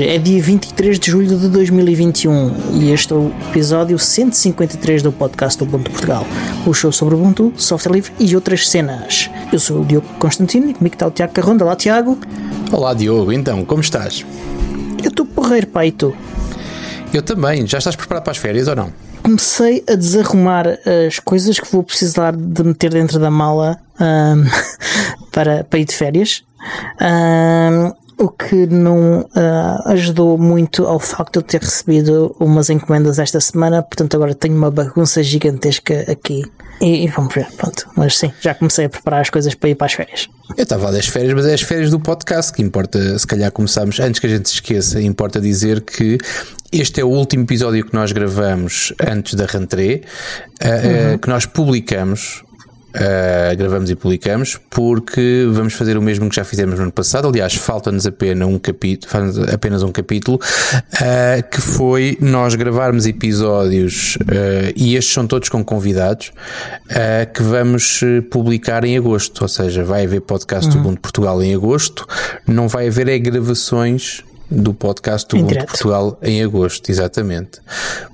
Hoje é dia 23 de julho de 2021 e este é o episódio 153 do podcast Ubuntu Portugal, o show sobre Ubuntu, software livre e outras cenas. Eu sou o Diogo Constantino e comigo está o Tiago Carronda. Olá, Tiago. Olá, Diogo. Então, como estás? Eu estou porreiro, pai, e tu? Eu também. Já estás preparado para as férias ou não? Comecei a desarrumar as coisas que vou precisar de meter dentro da mala um, para, para ir de férias. Um, o que não uh, ajudou muito ao facto de eu ter recebido umas encomendas esta semana, portanto agora tenho uma bagunça gigantesca aqui. E, e, vamos ver, pronto. Mas sim, já comecei a preparar as coisas para ir para as férias. Eu estava a das férias, mas é as férias do podcast que importa, se calhar começamos, antes que a gente se esqueça, importa dizer que este é o último episódio que nós gravamos antes da rentrée, uh, uhum. uh, que nós publicamos Uh, gravamos e publicamos porque vamos fazer o mesmo que já fizemos no ano passado. Aliás, falta-nos apenas um capítulo, apenas um capítulo uh, que foi nós gravarmos episódios uh, e estes são todos com convidados que vamos publicar em agosto. Ou seja, vai haver podcast uhum. do Mundo Portugal em agosto, não vai haver é gravações do podcast do Mundo Portugal em agosto, exatamente.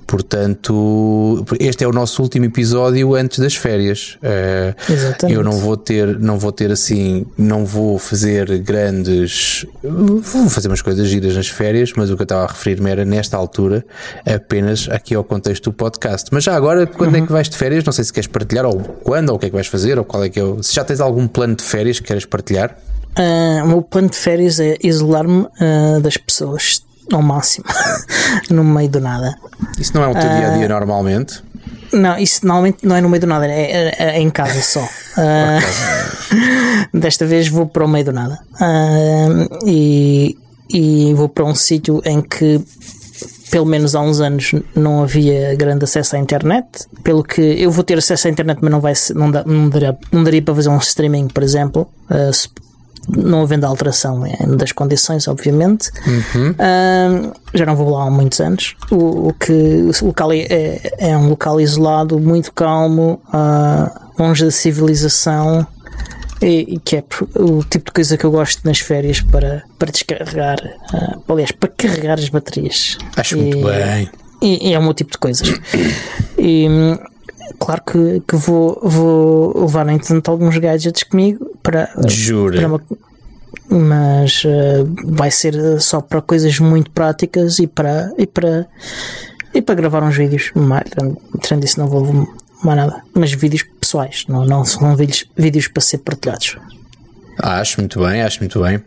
Portanto, este é o nosso último episódio antes das férias. Uh, exatamente. Eu não vou ter, não vou ter assim, não vou fazer grandes, vou fazer umas coisas giras nas férias, mas o que eu estava a referir-me era nesta altura apenas aqui ao contexto do podcast. Mas já agora, quando é uhum. é que vais de férias? Não sei se queres partilhar ou quando ou o que é que vais fazer ou qual é que é se já tens algum plano de férias que queres partilhar? Uh, o meu plano de férias é isolar-me uh, das pessoas ao máximo, no meio do nada. Isso não é o teu dia a dia normalmente? Não, isso normalmente não é no meio do nada, é, é, é em casa só. Uh, desta vez vou para o meio do nada. e, e vou para um sítio em que pelo menos há uns anos não havia grande acesso à internet, pelo que eu vou ter acesso à internet, mas não vai não, dá, não, daria, não daria para fazer um streaming, por exemplo, uh, não havendo alteração das condições, obviamente. Uhum. Uh, já não vou lá há muitos anos. O, o que o local é, é, é, um local isolado, muito calmo, uh, longe da civilização. E, e, que é o tipo de coisa que eu gosto nas férias para, para descarregar, uh, aliás, para carregar as baterias. Acho e, muito bem. E, e, é o meu tipo de coisas. E claro que, que vou, vou levar, no entanto, alguns gadgets comigo para. Jura? Para uma, mas uh, vai ser só para coisas muito práticas e para, e para, e para gravar uns vídeos. Tirando isso, não vou mais nada. Mas vídeos pessoais, não, não são vídeos, vídeos para ser partilhados. Acho muito bem, acho muito bem.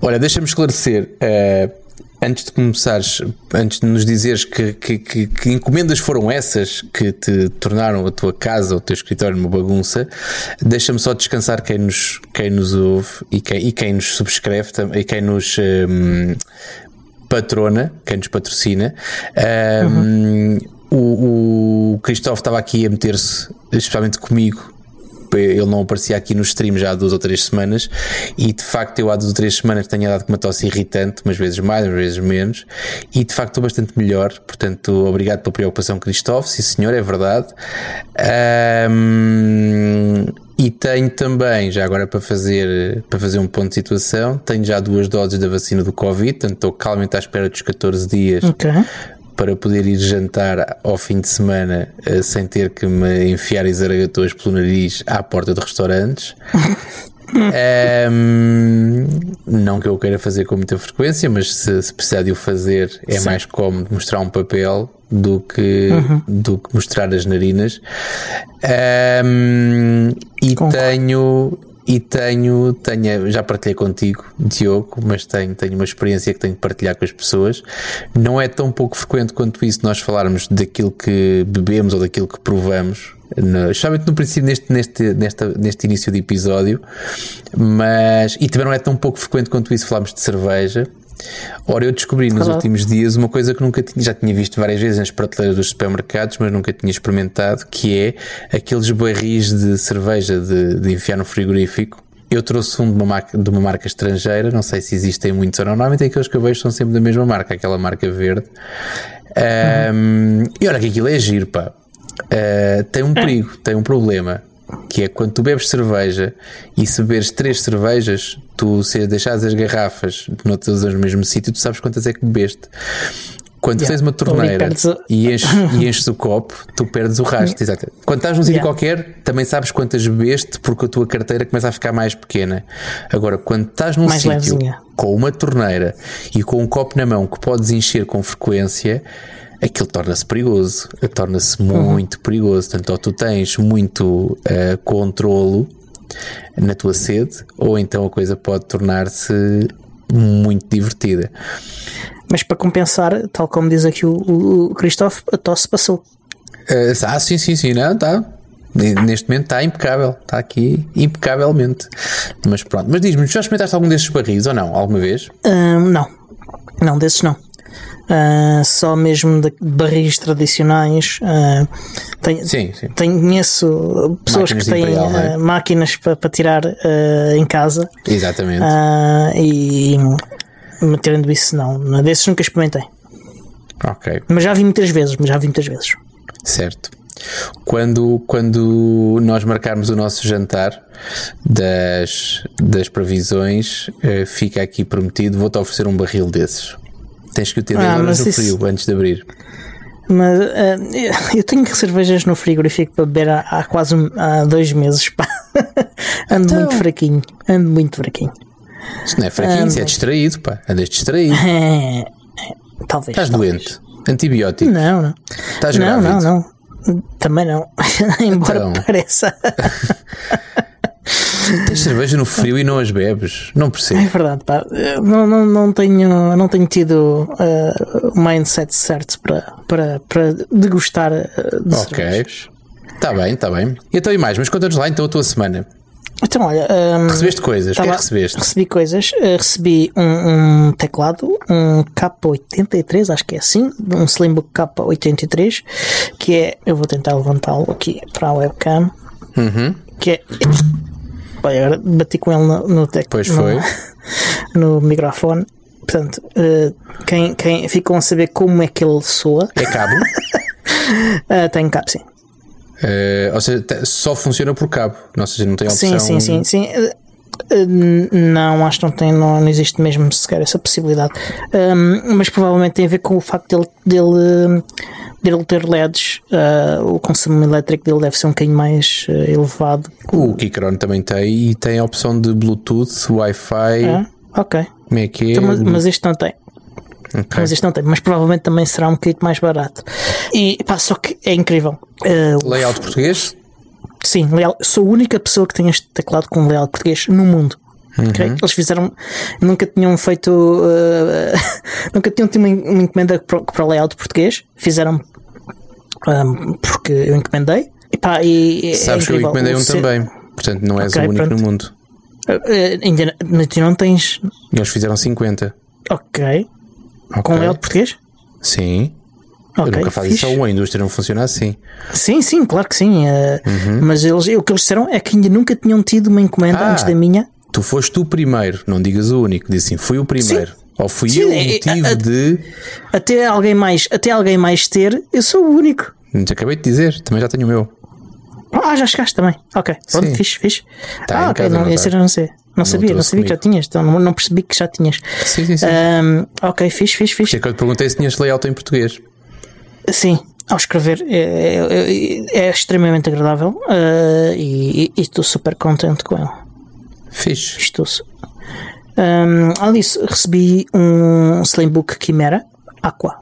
Olha, deixa-me esclarecer. Uh, antes de começares, antes de nos dizeres que, que, que, que, encomendas foram essas que te tornaram a tua casa, o teu escritório uma bagunça, deixa-me só descansar quem nos, quem nos ouve e quem, e quem nos subscreve e quem nos um, patrona, quem nos patrocina. Um, uhum. O, o Cristóvão estava aqui a meter-se, especialmente comigo, ele não aparecia aqui no stream já há duas ou três semanas e de facto eu há duas ou três semanas tenho dado com uma tosse irritante, umas vezes mais, umas vezes menos, e de facto estou bastante melhor. Portanto, obrigado pela preocupação, Cristóvão. Sim, senhor, é verdade. Um, e tenho também, já agora para fazer, para fazer um ponto de situação, tenho já duas doses da vacina do Covid, portanto estou calmamente à espera dos 14 dias okay para poder ir jantar ao fim de semana uh, sem ter que me enfiar zaragatos pelo nariz à porta de restaurantes. um, não que eu queira fazer com muita frequência, mas se, se precisar de o fazer, é Sim. mais cómodo mostrar um papel do que, uhum. do que mostrar as narinas. Um, e Concordo. tenho e tenho, tenho, já partilhei contigo, Diogo, mas tenho, tenho uma experiência que tenho que partilhar com as pessoas. Não é tão pouco frequente quanto isso nós falarmos daquilo que bebemos ou daquilo que provamos, no, especialmente no princípio, neste, neste, neste início de episódio, mas e também não é tão pouco frequente quanto isso falarmos de cerveja. Ora, eu descobri nos Olá. últimos dias uma coisa que nunca tinha, já tinha visto várias vezes nas prateleiras dos supermercados, mas nunca tinha experimentado, que é aqueles barris de cerveja de, de enfiar no frigorífico. Eu trouxe um de uma, marca, de uma marca estrangeira, não sei se existem muitos ou não. Normalmente aqueles que eu vejo são sempre da mesma marca, aquela marca verde. Um, uhum. E olha que aquilo é giro, pá. Uh, tem um perigo, tem um problema que é quando tu bebes cerveja e se beberes três cervejas, tu se deixares as garrafas não todas no mesmo sítio, tu sabes quantas é que bebeste. Quando Yeah. tens uma torneira e, enches, e enches o copo, tu perdes o rastro. Exato. Quando estás num sítio Yeah. qualquer, também sabes quantas bebeste porque a tua carteira começa a ficar mais pequena. Agora, quando estás num Mais sítio levezinha. com uma torneira e com um copo na mão que podes encher com frequência, aquilo torna-se perigoso. Torna-se Uhum. muito perigoso. Portanto, ou tu tens muito eh, controlo na tua sede, ou então a coisa pode tornar-se muito divertida. Mas para compensar, tal como diz aqui o, o, o Christophe, a tosse passou. Eh, ah, sim, sim, sim, não, está. Neste momento está impecável, está aqui impecavelmente. Mas pronto, mas diz-me, já experimentaste algum desses barris ou não? Alguma vez? Hum, não, não, desses não. Ah, só mesmo de barris tradicionais. ah, tenho, Sim, sim. tenho, conheço pessoas Máquinas que têm Imperial, é? ah, máquinas para, para tirar em casa Exatamente. e mas tirando isso, não. Desses nunca experimentei. Ok. Mas já vi muitas vezes, mas já vi muitas vezes. Certo. Quando, quando nós marcarmos o nosso jantar das, das previsões, eh, fica aqui prometido, vou-te oferecer um barril desses. Tens que o ter 10 Ah, mas no isso- frio antes de abrir. Mas ah, eu tenho cervejas no frigorífico para beber há, há quase há dois meses. pá. Ando Então. muito fraquinho. Ando muito fraquinho. Isso não é fraquinho, isso é distraído, pá. Andas distraído. É, é, talvez. Estás talvez. doente. Antibiótico. Não, não. Estás não, não, grávido. não. Também não. Embora Então. pareça. Tens cerveja no frio e não as bebes. Não É percebo. verdade, pá. Não, não, não, tenho, não tenho tido ah, o mindset certo para, para, para degustar ah, de Ok. cervejas. Está bem, está bem. Então e mais? Mas conta-nos lá então a tua semana. Então, olha. ah, Recebeste coisas? O que é que Tava- recebeste? Recebi coisas. Uh, recebi um, um teclado, um K83, acho que é assim, um Slimbook K83, que é. Eu vou tentar levantá-lo aqui para a webcam. Uhum. Que é. Olha, agora bati com ele no, no tec- Pois foi. no microfone. Portanto, uh, quem, quem ficam a saber como é que ele soa, É cabo? uh, tem cabo, sim. Eh, ou seja, só funciona por cabo. Ou seja, não tem opção. Sim, sim, sim, sim. Não, acho que não tem, não, não existe mesmo sequer essa possibilidade. Um, mas provavelmente tem a ver com o facto dele, dele, dele ter LEDs. uh, o consumo elétrico dele deve ser um bocadinho mais uh, elevado. O Kikron também tem e tem a opção de Bluetooth, Wi-Fi. Ah, ok. Como é que é? Então, mas, mas este não tem. Ok. Mas este não tem. Mas provavelmente também será um bocadinho mais barato. E pá, só que é incrível. Uh, Layout português? Sim, layout- sou a única pessoa que tem este teclado com layout português no mundo. ok? Eles fizeram, nunca tinham feito, uh, nunca tinham tido uma, uma encomenda para, para o layout português. Fizeram um, porque eu encomendei. E, pá, e, é Sabes que eu encomendei um também. Portanto, não és Ok, o único pronto. no mundo. Uh, ainda não- tu não tens. Eles fizeram 50. Ok. Ok. Com layout português? Sim. Eu Ok. nunca faço isso a uma indústria, não funciona assim. Sim, sim, claro que sim. uh, Uhum. Mas eles, o que eles disseram é que ainda nunca tinham tido uma encomenda Ah. antes da minha. Tu foste o primeiro, não digas o único. Diz assim, fui o primeiro. Ou fui Sim, eu o é- é- motivo a- de. Até alguém mais, até alguém mais ter, eu sou o único. Te acabei de dizer, também já tenho o meu. Ah, já chegaste também. Ok, pronto, Sim. fixe, fixe. Tá ah, ok, não, não esse eu não sei. Não, sabia, não sabia que já comigo. tinhas, então não, não percebi que já tinhas. Sim, sim, sim. Ahm, ok, fixe, fixe, Por fixe. isso é que eu te perguntei se tinhas layout em português. Sim, ao escrever é, é- é extremamente agradável ah, e e estou super contente com ele. Fixe. Estou. Um, além disso, recebi um Slimbook Chimera Aqua.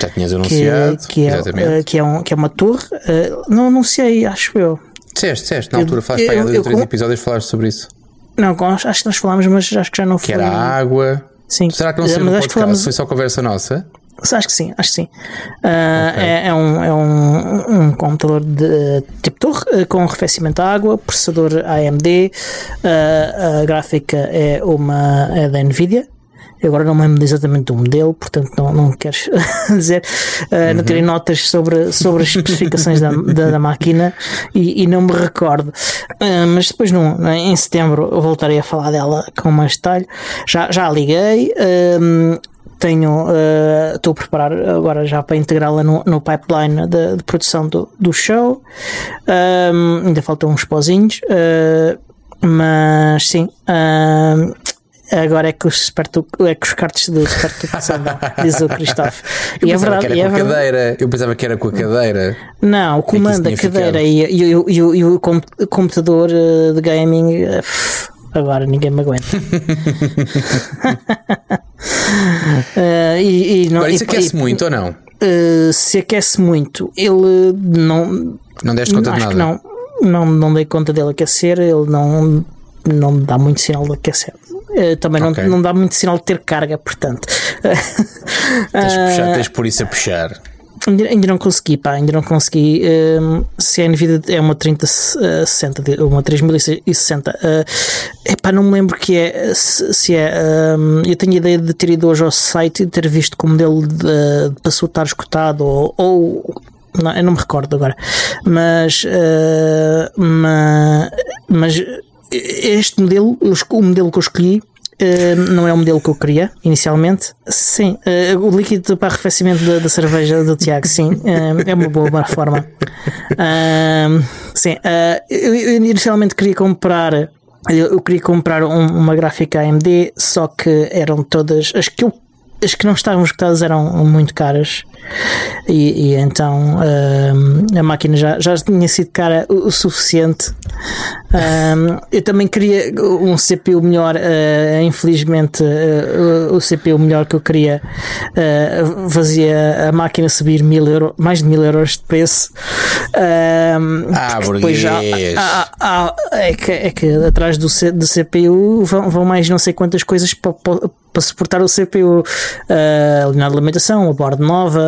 Já tinhas Que, anunciado. que, é, exatamente. ah, que, é um, que é uma torre. ah, não anunciei, acho eu. Disseste, disseste, na eu- altura falaste para ou três episódios falaste sobre isso. Não, acho acho que nós falámos, mas acho que já não Que foi. era água. Sim. Será que não saiu mas no que podcast? falamos- Foi só conversa nossa? Acho que sim, acho que sim. Ah, é, é um, é um, um computador de tipo torre eh, com arrefecimento de água, processador AMD, ah, a gráfica é uma é da Nvidia. Eu agora não me lembro exatamente do modelo, portanto não, não quero dizer, ah, não tirei notas sobre, sobre as especificações da, da, da máquina e, e não me recordo. Ah, mas depois, num, em setembro, eu voltarei a falar dela com mais detalhe. Já, já a liguei. ah, tenho estou a preparar agora já para integrá-la no, no pipeline de, de, produção do, do show. Um, ainda faltam uns pozinhos, uh, mas sim. Um, agora é que os, esperto, é que os cartos do esperto passam, diz o Cristóvão. E é verdade. Que era é com a cadeira. Eu pensava que era com a cadeira. Não, o comando, é a cadeira e, e, e, e, e, o computador de gaming. Agora ninguém me aguenta. uh, e, e não, Agora isso aquece muito ou não? Uh, se aquece muito, ele não. Não deste conta de nada? não, não, não dei conta dele aquecer, ele não, não dá muito sinal de aquecer. Uh, também okay. não, não dá muito sinal de ter carga, portanto. tens, puxar, tens por isso a puxar. Ainda, ainda não consegui, pá, ainda não consegui. Um, se a Nvidia é uma 3060, uma 3060, uh, epá, não me lembro que é, se, se é. Um, eu tenho a ideia de ter ido hoje ao site e ter visto que o modelo de, de passou a estar escutado ou, ou não, eu não me recordo agora, mas, uh, mas, mas este modelo, o modelo que eu escolhi Uh, não é o modelo que eu queria inicialmente. Sim, uh, o líquido para arrefecimento da, da cerveja do Tiago, sim, uh, é uma boa forma. sim, eu, eu, inicialmente queria comprar. Eu queria comprar um, uma gráfica AMD, só que eram todas. As que eu as que não estavam escutadas eram muito caras e, e então um, a máquina já, já tinha sido cara o, o suficiente. Um, eu também queria um CPU melhor, uh, infelizmente uh, o CPU melhor que eu queria uh, fazia a máquina subir mil euro, mais de mil euros de preço. Um, ah, depois já, ah, é, que, é que atrás do, C, do CPU vão, vão mais não sei quantas coisas para, para para suportar o CPU, uh, a linha de alimentação, a borda nova,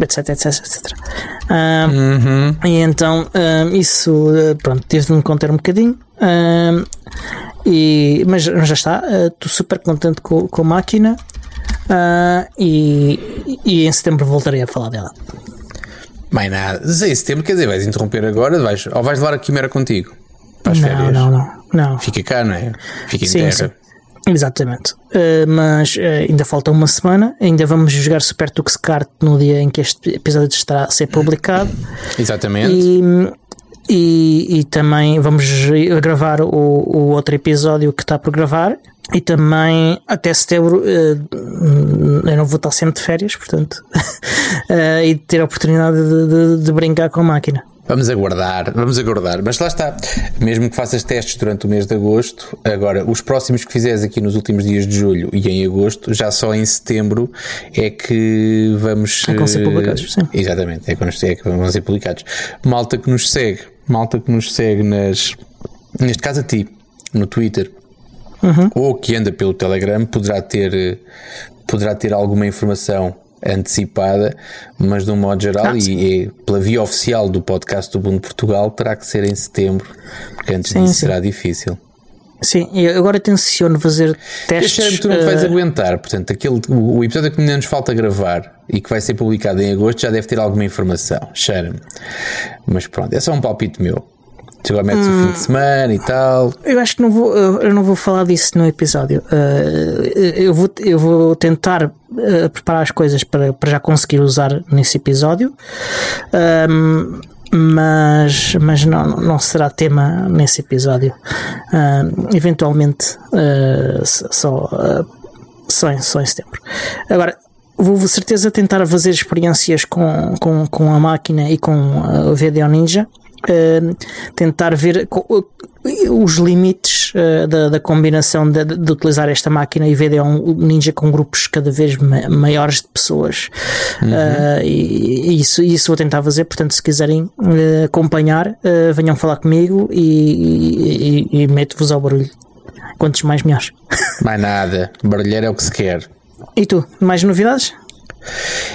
etc, etc, etc. Uh, uhum. E então uh, isso, uh, pronto, tive de me conter um bocadinho. Uh, e, mas já está, estou super contente com, com a máquina e, e em setembro voltarei a falar dela. Mais nada. Em setembro, quer dizer, vais interromper agora vais, ou vais levar a Quimera contigo? Para as não, férias? Não, não, não. Fica cá, não é? Fica em sim, terra. Sim. Exatamente. Uh, mas uh, ainda falta uma semana, ainda vamos jogar Super Tux Kart no dia em que este episódio estará a ser publicado. Exatamente. E, e, e também vamos gravar o, o, outro episódio que está por gravar. E também até setembro uh, eu não vou estar sempre de férias, portanto, e ter a oportunidade de, de, de brincar com a máquina. Vamos aguardar, vamos aguardar. Mas lá está, mesmo que faças testes durante o mês de agosto, agora os próximos que fizeres aqui nos últimos dias de julho e em agosto, já só em setembro é que vamos. É que ser publicados, sim. Exatamente, é, é que vão ser publicados. Malta que nos segue, malta que nos segue nas. Neste caso a ti, no Twitter, uhum. ou que anda pelo Telegram, poderá ter, poderá ter alguma informação antecipada, mas de um modo geral, ah, e, e, pela via oficial do podcast do Bundo Portugal, terá que ser em setembro, porque antes sim, disso sim. será difícil. Sim, e agora tenciono fazer testes. Este que tu não uh... vais aguentar, portanto, aquele, o, o episódio que ainda nos falta gravar e que vai ser publicado em agosto já deve ter alguma informação, cheira-me. Mas pronto, é só um palpite meu. Chegou a metes hum, o fim de semana e tal. Eu acho que não vou, eu não vou falar disso no episódio. Uh, eu, vou, eu vou tentar uh, preparar as coisas para, para já conseguir usar nesse episódio. Um, mas, mas não, não será tema nesse episódio. Eventualmente, uh, só, uh, só, em, só em setembro. Agora, vou certeza tentar fazer experiências com, com, com a máquina e com o VDO Ninja uh, tentar ver os limites uh, da, da, combinação de, de, utilizar esta máquina e VDO um Ninja com grupos cada vez ma maiores de pessoas. Uhum. Uh, e, e, isso, isso vou tentar fazer. Portanto, se quiserem uh, acompanhar, venham falar comigo e, e, e meto-vos ao barulho. Quantos mais melhores. Mais nada. Barulheiro é o que se quer. E tu, mais novidades?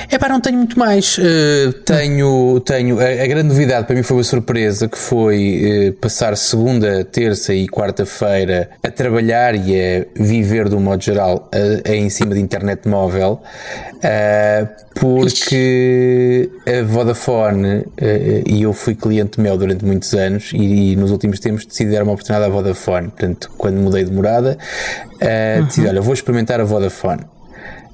É pá, não tenho muito mais. Uh, tenho, tenho a, a, grande novidade para mim foi uma surpresa que foi uh, passar segunda, terça e quarta-feira a trabalhar e a viver de um modo geral a, a em cima de internet móvel, uh, porque a Vodafone e eu fui cliente meu durante muitos anos e, e, nos últimos tempos decidi dar uma oportunidade à Vodafone. Portanto, quando mudei de morada, uhum. decidi, olha, vou experimentar a Vodafone.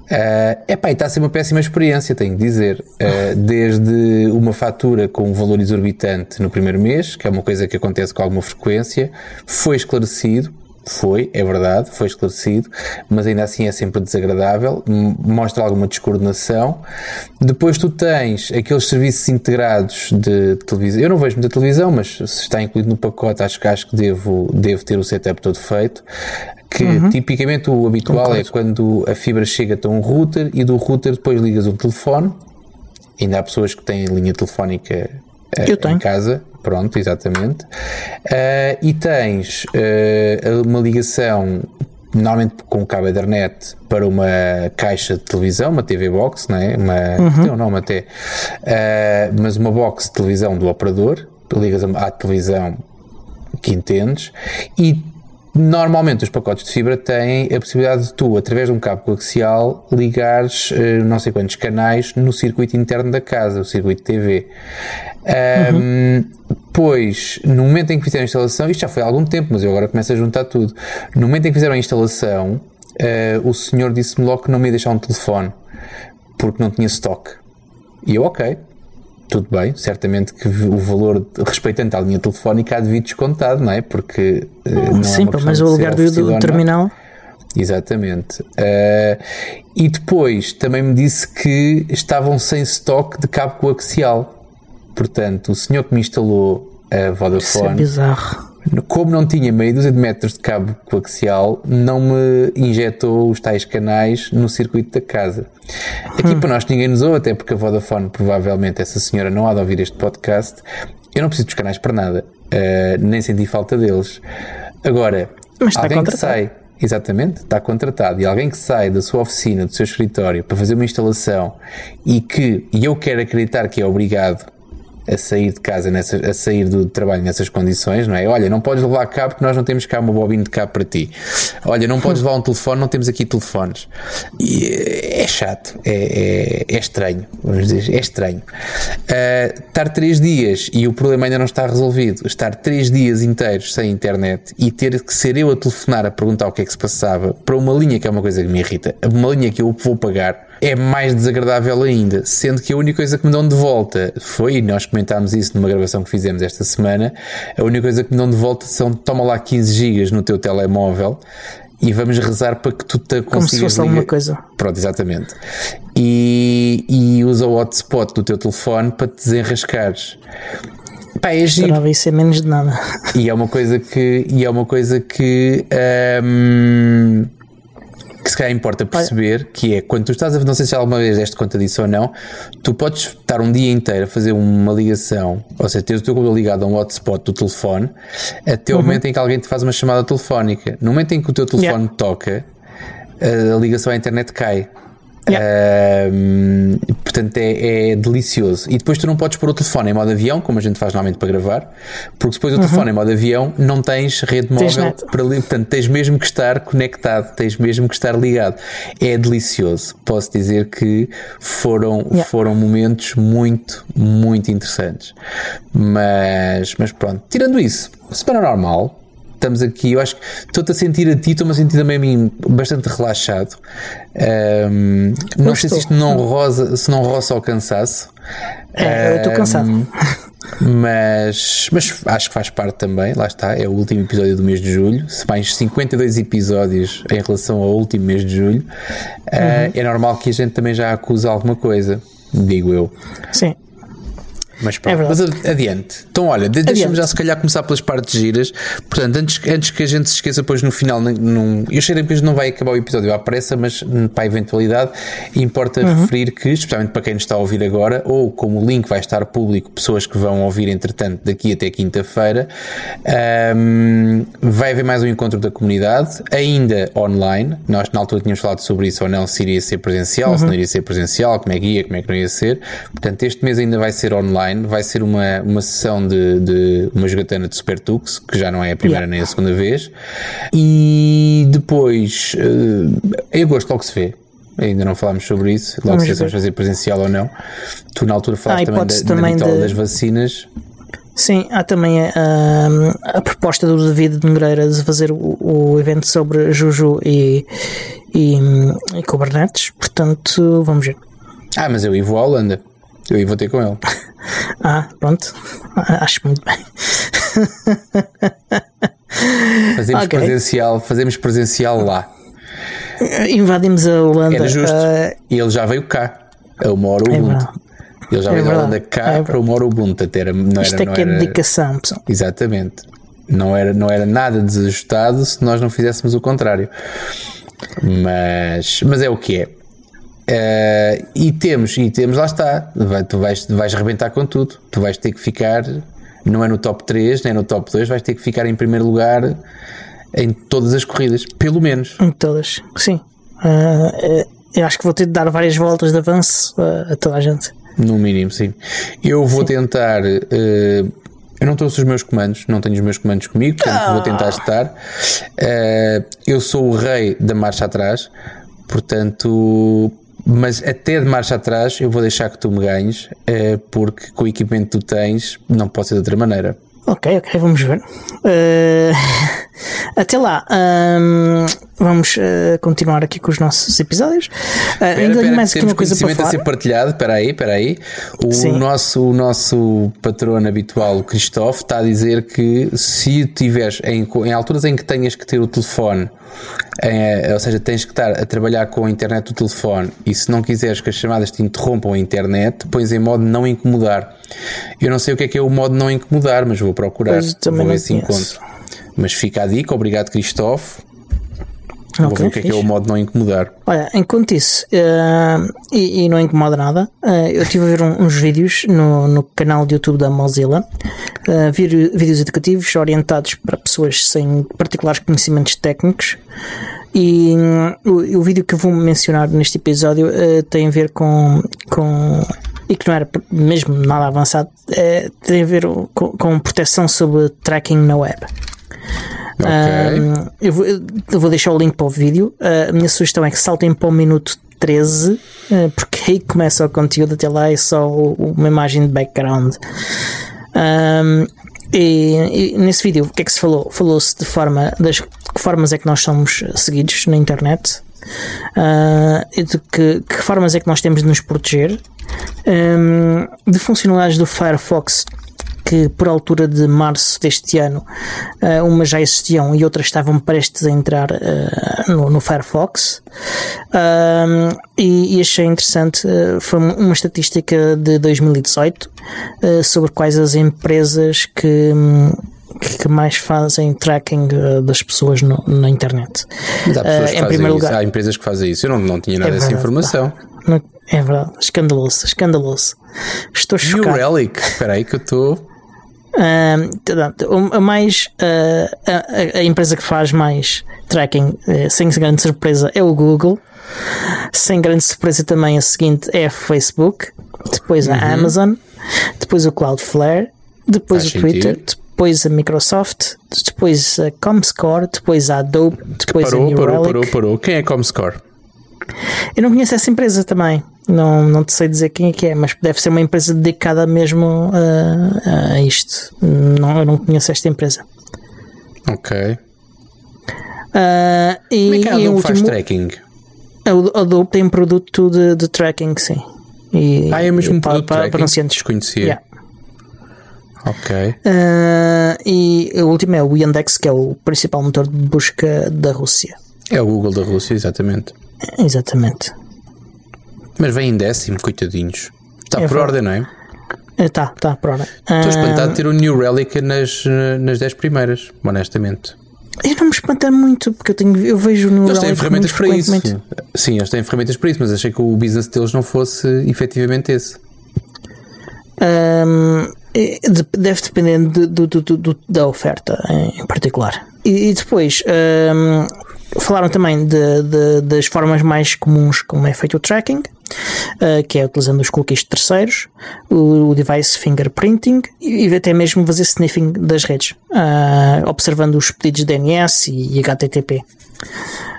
Uh, epá, está a ser uma péssima experiência, tenho de dizer. Uh, desde uma fatura com um valor exorbitante no primeiro mês, que é uma coisa que acontece com alguma frequência, foi esclarecido, foi, é verdade, foi esclarecido, mas ainda assim é sempre desagradável, mostra alguma descoordenação. Depois tu tens aqueles serviços integrados de televisão. Eu não vejo muita televisão, mas se está incluído no pacote, acho que acho que devo, devo ter o setup todo feito. Que uhum. tipicamente o habitual é quando a fibra chega a um router e do router depois ligas o telefone. Ainda há pessoas que têm linha telefónica uh, em casa. Pronto, exatamente. Uh, e tens uh, uma ligação normalmente com cabo Ethernet para uma caixa de televisão, uma TV box, não é? Uma, uhum. tem um nome até, uh, mas uma box de televisão do operador, ligas à televisão que entendes e Normalmente os pacotes de fibra têm a possibilidade de tu, através de um cabo coaxial, ligares uh, não sei quantos canais no circuito interno da casa, o circuito TV. Um, uhum. Pois, no momento em que fizeram a instalação, isto já foi há algum tempo, mas eu agora começo a juntar tudo. No momento em que fizeram a instalação, uh, o senhor disse-me logo que não me ia deixar um telefone, porque não tinha estoque. E eu, ok, tudo bem, certamente que o valor, respeitante à linha telefónica, há de vir descontado, não é? Porque uh, não Sim, é mas o lugar do, do terminal. Exatamente. Uh, e depois também me disse que estavam sem estoque de cabo coaxial. Portanto, o senhor que me instalou a Vodafone. Isso é bizarro. Como não tinha meia dúzia de metros de cabo coaxial, não me injetou os tais canais no circuito da casa. Aqui hum. para nós ninguém nos ouve, até porque a Vodafone, provavelmente essa senhora não há de ouvir este podcast. Eu não preciso dos canais para nada, uh, nem senti falta deles. Agora, alguém que sai, exatamente, está contratado, e alguém que sai da sua oficina, do seu escritório, para fazer uma instalação e que, e eu quero acreditar que é obrigado a sair de casa, nessa, a sair do trabalho nessas condições, não é? Olha, não podes levar cabo porque nós não temos cá uma bobina de cabo para ti. Olha, não podes levar um telefone, não temos aqui telefones. E é chato, é, é, é estranho, vamos dizer, é estranho. Uh, estar três dias e o problema ainda não está resolvido, estar três dias inteiros sem internet e ter que ser eu a telefonar a perguntar o que é que se passava para uma linha que é uma coisa que me irrita, uma linha que eu vou pagar é mais desagradável ainda, sendo que a única coisa que me dão de volta foi, e nós comentámos isso numa gravação que fizemos esta semana, a única coisa que me dão de volta são toma lá 15 gigas no teu telemóvel e vamos rezar para que tu te consigas Como se fosse alguma coisa. Pronto, exatamente. E, e usa o hotspot do teu telefone para te desenrascares. Pá, é giro. Esperava isso é menos de nada. E é uma coisa que, e é uma coisa que hum, que se calhar importa perceber, Olha. que é quando tu estás a não sei se alguma vez deste conta disso ou não, tu podes estar um dia inteiro a fazer uma ligação, ou seja, teres o teu computador ligado a um hotspot do telefone, até o uhum. momento em que alguém te faz uma chamada telefónica. No momento em que o teu telefone yeah. toca, a ligação à internet cai. Yeah. Uh, portanto, é, é, delicioso. E depois tu não podes pôr o telefone em modo avião, como a gente faz normalmente para gravar, porque depois o uhum. telefone em modo avião não tens rede tens móvel para ali, portanto, tens mesmo que estar conectado, tens mesmo que estar ligado. É delicioso. Posso dizer que foram, yeah. foram momentos muito, muito interessantes. Mas, mas pronto, tirando isso, semana normal, estamos aqui, eu acho que estou-te a sentir a ti, estou-me a sentir também a mim bastante relaxado. Um, não sei se isto não rosa, se não roça ao cansaço. É, eu estou cansado. Mas, mas acho que faz parte também, lá está, é o último episódio do mês de julho. Se mais 52 episódios em relação ao último mês de julho, uhum. uh, é normal que a gente também já acuse alguma coisa, digo eu. Sim. Mas pronto, é mas adiante. Então, olha, deixa-me já se calhar começar pelas partes giras. Portanto, antes, antes que a gente se esqueça, depois no final, num, eu sei que não vai acabar o episódio à pressa, mas hum, para a eventualidade, importa uhum. referir que, especialmente para quem nos está a ouvir agora, ou como o link vai estar público, pessoas que vão ouvir entretanto daqui até quinta-feira, um, vai haver mais um encontro da comunidade, ainda online. Nós na altura tínhamos falado sobre isso ou não, se iria ser presencial, uhum. se não iria ser presencial, como é que ia, como é que não ia ser. Portanto, este mês ainda vai ser online online. Vai ser uma, uma sessão de, de uma jogatana de Super Tux, que já não é a primeira yeah. nem a segunda vez. E depois, uh, em agosto, logo se vê. Ainda não falámos sobre isso, logo se vamos fazer presencial ou não. Tu na altura falaste ah, também, da, também da de... das vacinas. Sim, há também a, a, a proposta do David Negreira de fazer o, o evento sobre Juju e, e, e, Kubernetes, portanto, vamos ver. Ah, mas eu ia vou à Holanda. Eu ia vou ter com ele. ah, pronto. Acho muito bem. Fazemos okay. presencial, fazemos presencial lá. Invadimos a Holanda. Era justo. Uh... E ele já veio cá. A uma hora é Ubuntu. Ele já veio é da Holanda cá é para uma hora Ubuntu. Até era, não Isto era, é não que era... é dedicação, pessoal. Exatamente. Não era, não era nada desajustado se nós não fizéssemos o contrário. Mas, mas é o que é. Uh, e temos, e temos, lá está. Vai, tu vais, vais rebentar com tudo. Tu vais ter que ficar, não é no top 3, nem no top 2, vais ter que ficar em primeiro lugar em todas as corridas, pelo menos. Em todas, sim. Uh, eu acho que vou ter de dar várias voltas de avanço a, a toda a gente. No mínimo, sim. Eu vou sim. tentar. Uh, eu não trouxe os meus comandos, não tenho os meus comandos comigo, portanto ah. vou tentar estar. Eu sou o rei da marcha atrás, portanto. Mas até de marcha atrás eu vou deixar que tu me ganhes, uh, porque com o equipamento que tu tens não pode ser de outra maneira. Ok, ok, vamos ver. Uh, até lá, um, vamos uh, continuar aqui com os nossos episódios. Uh, ainda pera, mais aqui uma coisa para falar. a ser partilhado. Espera aí, espera aí. O nosso, o nosso patrono habitual, o Cristóvão, está a dizer que se tiveres em, em alturas em que tenhas que ter o telefone é, ou seja, tens que estar a trabalhar com a internet do telefone e se não quiseres que as chamadas te interrompam a internet, pões em modo não incomodar. Eu não sei o que é que é o modo não incomodar, mas vou procurar. Vou ver se encontro. Mas fica a dica, obrigado Cristóvão. Okay, Vou ver o que é, que é o modo não incomodar. Olha, enquanto isso, uh, e, e, não incomoda nada, uh, eu estive a ver um, uns vídeos no, no canal de YouTube da Mozilla, uh, vídeos educativos orientados para pessoas sem particulares conhecimentos técnicos. E um, o, o, vídeo que eu vou mencionar neste episódio tem a ver com, com e que não era mesmo nada avançado, tem a ver com, com proteção sobre tracking na web. Okay. Um, eu, vou, eu, vou, deixar o link para o vídeo. Uh, a minha sugestão é que saltem para o minuto 13, uh, porque aí começa o conteúdo, até lá é só uma imagem de background. Um, e, e, nesse vídeo, o que é que se falou? Falou-se de forma das que formas é que nós somos seguidos na internet, uh, de que, que, formas é que nós temos de nos proteger, um, de funcionalidades do Firefox que por altura de março deste ano uh, umas já existiam e outras estavam prestes a entrar uh, no, no, Firefox uh, e, e, achei interessante foi uma estatística de 2018 sobre quais as empresas que que mais fazem tracking das pessoas no, na internet. Mas há pessoas que em primeiro isso. lugar, há empresas que fazem isso. Eu não, não tinha nada é dessa informação. é verdade, escandaloso, escandaloso. Estou chocado. New Relic, espera aí que eu estou. Uh, a mais uh, a, a, empresa que faz mais tracking uh, sem grande surpresa é o Google sem grande surpresa também a seguinte é a Facebook depois a uhum. Amazon depois o Cloudflare depois faz o Twitter sentido. depois a Microsoft depois a Comscore depois a Adobe depois parou, a New parou, Relic. parou, parou. quem é Comscore? Eu não conheço essa empresa também. Não, não te sei dizer quem é que é, mas deve ser uma empresa dedicada mesmo a, a isto. Não, eu não conheço esta empresa. Ok. Uh, e, Como é que a Adobe último, faz tracking? A Adobe tem um produto de, de tracking, sim. E, ah, é mesmo um produto para, para anunciantes. Desconhecia. Yeah. Ok. Uh, e o último é o Yandex, que é o principal motor de busca da Rússia. É o Google da Rússia, exatamente. Exatamente. Mas vem em décimo, coitadinhos. Está é por ordem, não é? Está, está por ordem. Estou espantado de ter o New Relic nas, nas 10 primeiras, honestamente. Eu não me espanto muito, porque eu, tenho, eu vejo o New Eles têm ferramentas para isso. Sim, eles têm ferramentas para isso, mas achei que o business deles não fosse efetivamente esse. Um, deve depender do, do, do, da oferta em particular. E, e depois, um, Falaram também de, de, das formas mais comuns como é feito o tracking. Uh, que é utilizando os cookies de terceiros, o, o device fingerprinting e, e, até mesmo fazer sniffing das redes, uh, observando os pedidos de DNS e, e HTTP.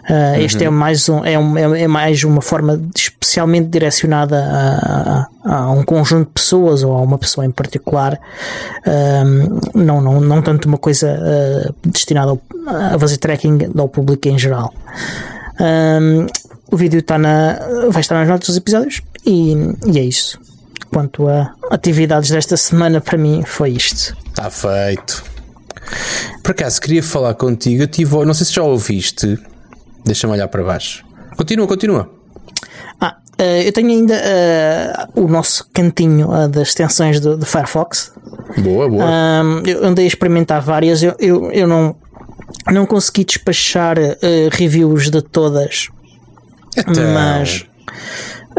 Uh, uhum. Este é mais, um, é, um, é mais uma forma especialmente direcionada a, a, a, um conjunto de pessoas ou a uma pessoa em particular, um, não, não, não tanto uma coisa uh, destinada ao, a fazer tracking ao público em geral. Um, o vídeo está na, vai estar nas notas dos episódios e, e é isso. Quanto a atividades desta semana, para mim foi isto. Está feito. Por acaso, queria falar contigo. Eu tive, não sei se já ouviste. Deixa-me olhar para baixo. Continua, continua. Ah, uh, eu tenho ainda uh, o nosso cantinho uh, das extensões do, do, Firefox. Boa, boa. eu andei a experimentar várias. Eu, eu, eu não, não consegui despachar reviews de todas. Então... Mas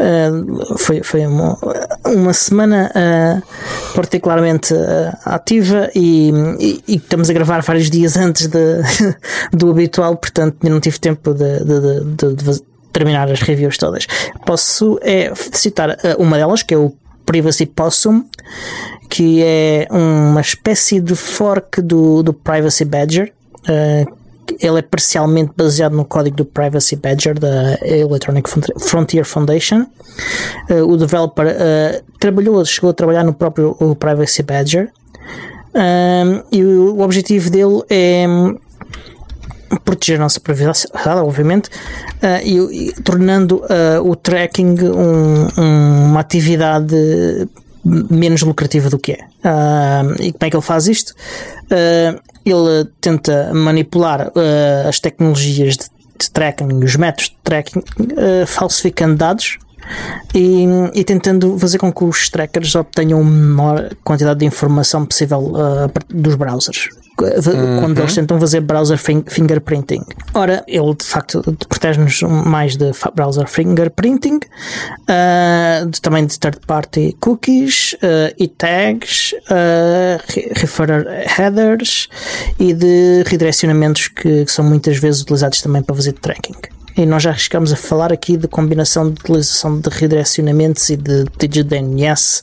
Uh, foi, foi uma, uma semana uh, particularmente uh, ativa e, e, e, estamos a gravar vários dias antes de, do habitual, portanto não tive tempo de, de, de, terminar as reviews todas. Posso é, citar uma delas, que é o Privacy Possum, que é uma espécie de fork do, do Privacy Badger, ele é parcialmente baseado no código do Privacy Badger da Electronic Frontier Foundation. Uh, o developer uh, trabalhou, chegou a trabalhar no próprio Privacy Badger. Um, e o, o, objetivo dele é hum, proteger a nossa privacidade, obviamente, uh, e, e, tornando o tracking um, um, uma atividade menos lucrativa do que é. e como é que ele faz isto? Ele tenta manipular uh, as tecnologias de, de, tracking, os métodos de tracking, uh, falsificando dados e, e, tentando fazer com que os trackers obtenham a menor quantidade de informação possível uh, dos browsers uhum. quando eles tentam fazer browser fingerprinting. Ora, ele de facto protege-nos mais de browser fingerprinting, uh, de, também de third-party cookies uh, e tags, uh, referrer headers e de redirecionamentos que, que são muitas vezes utilizados também para fazer tracking e nós já arriscamos a falar aqui de combinação de utilização de redirecionamentos e de pedidos de DNS,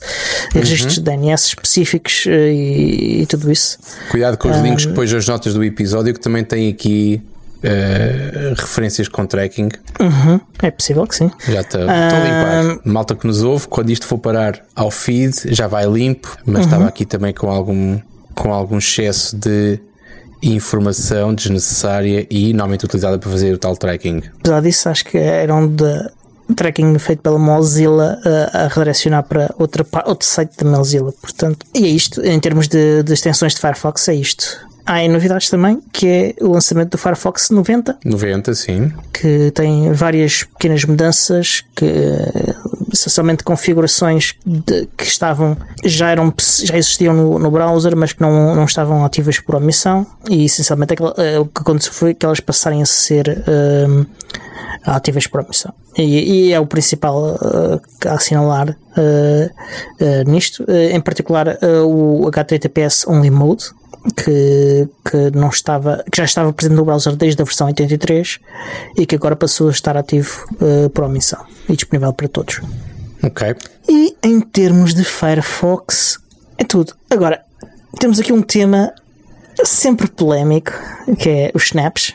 uhum. registros de DNS específicos eh, e, e, tudo isso. Cuidado com os um, links depois das notas do episódio que também tem aqui Uh, referências com tracking. Uhum, é possível que sim. Já está uh, limpar. Malta que nos ouve, quando isto for parar ao feed, já vai limpo, mas uhum. estava aqui também com algum, com algum excesso de informação desnecessária e normalmente utilizada para fazer o tal tracking. Apesar disso, acho que era um de tracking feito pela Mozilla uh, a redirecionar para outra, outro site da Mozilla. Portanto, e é isto, em termos de, de extensões de Firefox, é isto. Há novidades também, que é o lançamento do Firefox 90. 90, sim. Que tem várias pequenas mudanças, que essencialmente configurações de, que estavam, já eram, já existiam no, no, browser, mas que não, não estavam ativas por omissão. E essencialmente aquela, uh, o que aconteceu foi que elas passarem a ser uh, ativas por omissão. E, e é o principal uh, a assinalar nisto, em particular o HTTPS Only Mode, que, que não estava, que já estava presente no browser desde a versão 83 e que agora passou a estar ativo uh, por omissão e disponível para todos. Ok. E em termos de Firefox, é tudo. Agora, temos aqui um tema sempre polémico, que é os snaps.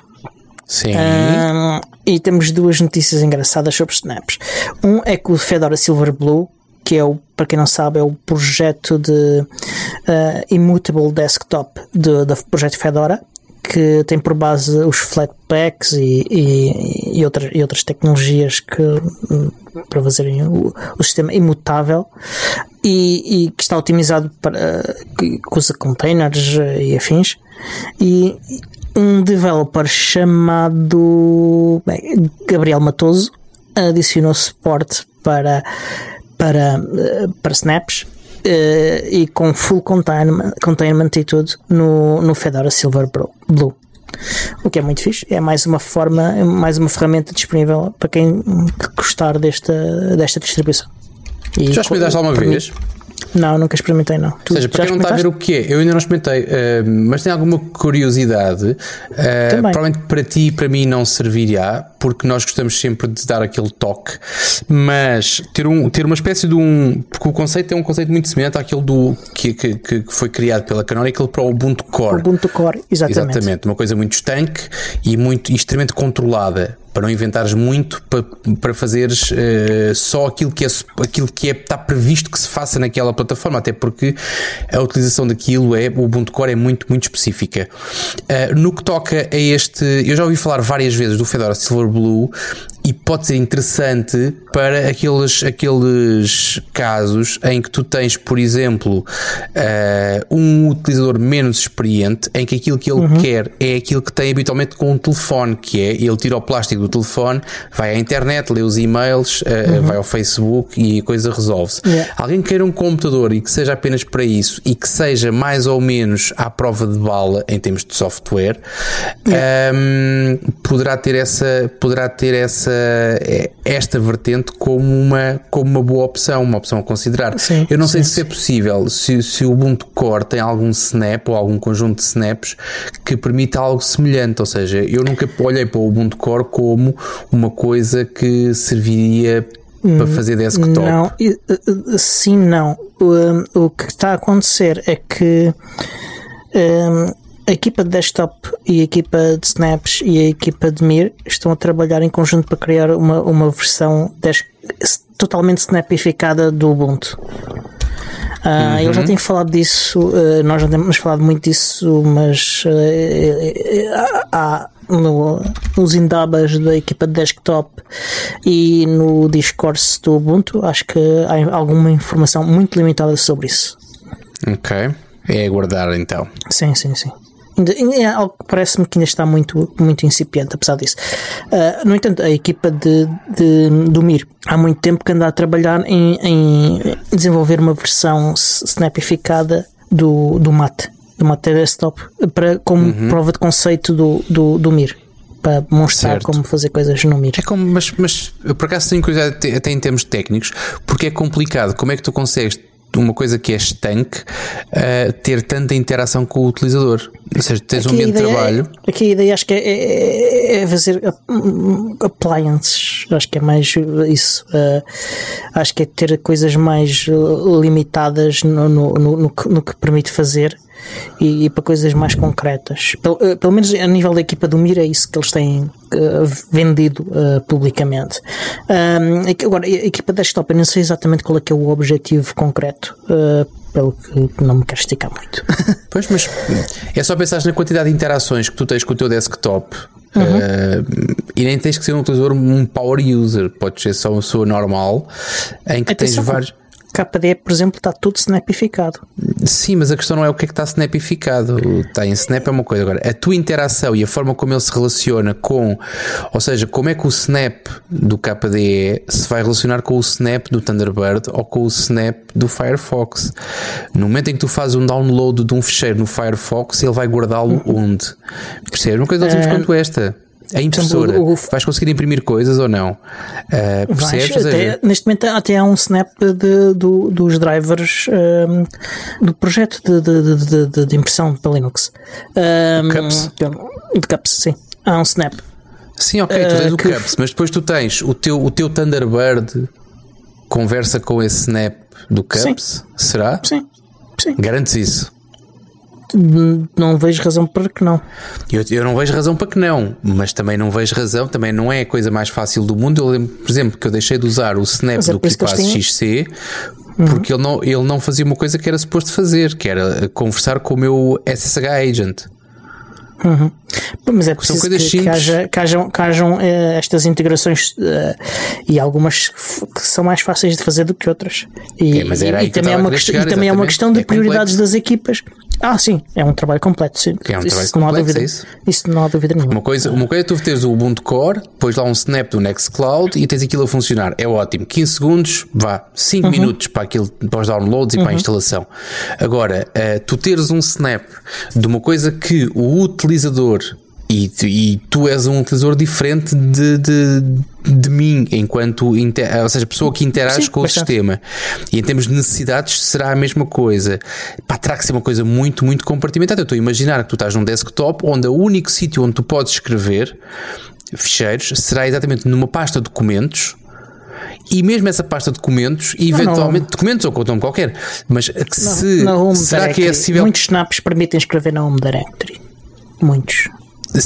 Sim. Um, e temos duas notícias engraçadas sobre snaps. Um é que o Fedora Silverblue que é o, para quem não sabe, é o projeto de uh, Immutable Desktop do, do projeto Fedora, que tem por base os Flatpaks e, e, e, outras, e outras tecnologias que, para fazerem o, o sistema imutável e, e, que está otimizado para que usa containers e afins. E um developer chamado bem, Gabriel Matoso adicionou suporte para para, eh, para snaps uh, e com full containment, containment e tudo no, no Fedora Silver Blue. O que é muito fixe, é mais uma forma, mais uma ferramenta disponível para quem gostar desta, desta distribuição. E Já experimentaste alguma vez? Não, nunca experimentei, não. Tu Ou seja, para quem não está a ver o que é, eu ainda não experimentei, uh, mas tenho alguma curiosidade. Uh, provavelmente para ti e para mim não servirá, porque nós gostamos sempre de dar aquele toque, mas ter, um, ter uma espécie de um. Porque o conceito é um conceito muito semelhante àquele do, que, que, que foi criado pela Canonical para o Ubuntu Core. Ubuntu Core, exatamente. Exatamente, uma coisa muito estanque e muito e extremamente controlada para não inventares muito para, para fazeres uh, só aquilo que, é, aquilo que é, está previsto que se faça naquela plataforma, até porque a utilização daquilo é, o Ubuntu Core é muito, muito específica. Uh, no que toca a este, eu já ouvi falar várias vezes do Fedora Silverblue e pode ser interessante para aqueles, aqueles casos em que tu tens, por exemplo, uh, um utilizador menos experiente, em que aquilo que ele uhum. quer é aquilo que tem habitualmente com um telefone, que é ele tira o plástico do telefone, vai à internet, lê os e-mails, uh, uhum. vai ao Facebook e a coisa resolve-se. Yeah. Alguém queira um computador e que seja apenas para isso e que seja mais ou menos à prova de bala em termos de software, yeah. um, ehm, poderá ter essa, poderá ter essa eh, esta vertente como uma, como uma boa opção, uma opção a considerar. Sim, eu não sei se é possível, se, se o Ubuntu Core tem algum snap ou algum conjunto de snaps que permita algo semelhante, ou seja, eu nunca olhei para o Ubuntu Core como uma coisa que serviria para hum, fazer desktop. Não, sim, não. O, o que está a acontecer é que um, a equipa de desktop e a equipa de snaps e a equipa de Mir estão a trabalhar em conjunto para criar uma, uma versão totalmente snapificada do Ubuntu. Uh, uhum. Eu já tenho falado disso, uh, nós já temos falado muito disso, mas uh, há no, nos indabas da equipa de desktop e no Discord do Ubuntu, acho que há alguma informação muito limitada sobre isso. Ok, é aguardar então. Sim, sim, sim. É algo que parece-me que ainda está muito, muito incipiente, apesar disso. Uh, no entanto, a equipa de, de, do Mir há muito tempo que anda a trabalhar em, em desenvolver uma versão snapificada do, do Mate, do Mate Desktop, para, como uhum. prova de conceito do, do, do Mir para mostrar certo. como fazer coisas no Mir. É como, mas, mas eu por acaso tenho curiosidade até em termos técnicos, porque é complicado. Como é que tu consegues uma coisa que é estanque uh, ter tanta interação com o utilizador. Ou seja, tens aqui um ambiente de trabalho. É, aqui a ideia acho que é, é, é fazer appliances. Acho que é mais isso. Uh, acho que é ter coisas mais limitadas no, no, no, no, que, no que permite fazer e, e, para coisas mais concretas. Pelo, uh, pelo menos a nível da equipa do Mir é isso que eles têm uh, vendido uh, publicamente. Um, agora, a equipa desktop, eu não sei exatamente qual é que é o objetivo concreto. pelo que não me quero esticar muito. Pois, mas é só pensar na quantidade de interações que tu tens com o teu desktop Uhum. Uh, e nem tens que ser um utilizador, um power user, podes ser só uma pessoa normal em que Atenção, tens vários. KDE, por exemplo, está tudo snapificado. Sim, mas a questão não é o que é que está snapificado. Está em snap é uma coisa. Agora, a tua interação e a forma como ele se relaciona com, ou seja, como é que o snap do KDE se vai relacionar com o snap do Thunderbird ou com o snap do Firefox. No momento em que tu fazes um download de um ficheiro no Firefox, ele vai guardá-lo onde? Percebes? Uma coisa tão simples é... quanto esta. A impressora, o, o, vais conseguir imprimir coisas ou não? Uh, percebes? Até, neste momento até há um snap de, do, dos drivers um, do projeto de, de, de, impressão para Linux. Um, Cups? De Cups, sim. Há um snap. Sim, ok, tu tens uh, o que... Cups, mas depois tu tens o teu, o teu Thunderbird conversa com esse snap do Cups? Sim. Será? Sim. Sim. Garantes isso? Não vejo razão para que não. Eu, eu, não vejo razão para que não, mas também não vejo razão, também não é a coisa mais fácil do mundo. Eu lembro, por exemplo, que eu deixei de usar o Snap é do KeePass têm... XC uhum. porque ele, não, ele não fazia uma coisa que era suposto fazer, que era conversar com o meu SSH agent. Uhum. Mas é preciso que, que, haja, que, hajam, que hajam uh, estas integrações uh, e algumas que são mais fáceis de fazer do que outras. E, é, mas era e, e também, é uma, questão, e também é uma questão de é prioridades das equipas. Ah, sim, é um trabalho completo. Sim. É um isso trabalho completo, não há dúvida, é isso? isso não há dúvida nenhuma. Uma coisa, uma coisa é tu teres o Ubuntu Core, depois lá um snap do Nextcloud e tens aquilo a funcionar. É ótimo. 15 segundos, vá, 5 uhum. minutos para, aquilo, para os downloads e uhum. para a uhum. instalação. Agora, uh, tu teres um snap de uma coisa que o utilizador E, e tu és um utilizador diferente de, de, de mim, enquanto inter, ou seja, pessoa que interage Sim, com bastante. o sistema. E em termos de necessidades, será a mesma coisa. Pá, terá que ser uma coisa muito, muito compartimentada. Eu estou a imaginar que tu estás num desktop onde o único sítio onde tu podes escrever ficheiros será exatamente numa pasta de documentos. E mesmo essa pasta de documentos, eventualmente, documentos ou com nome qualquer, mas que se na Home será que é acessível Muitos snaps permitem escrever na Home Directory. Muitos.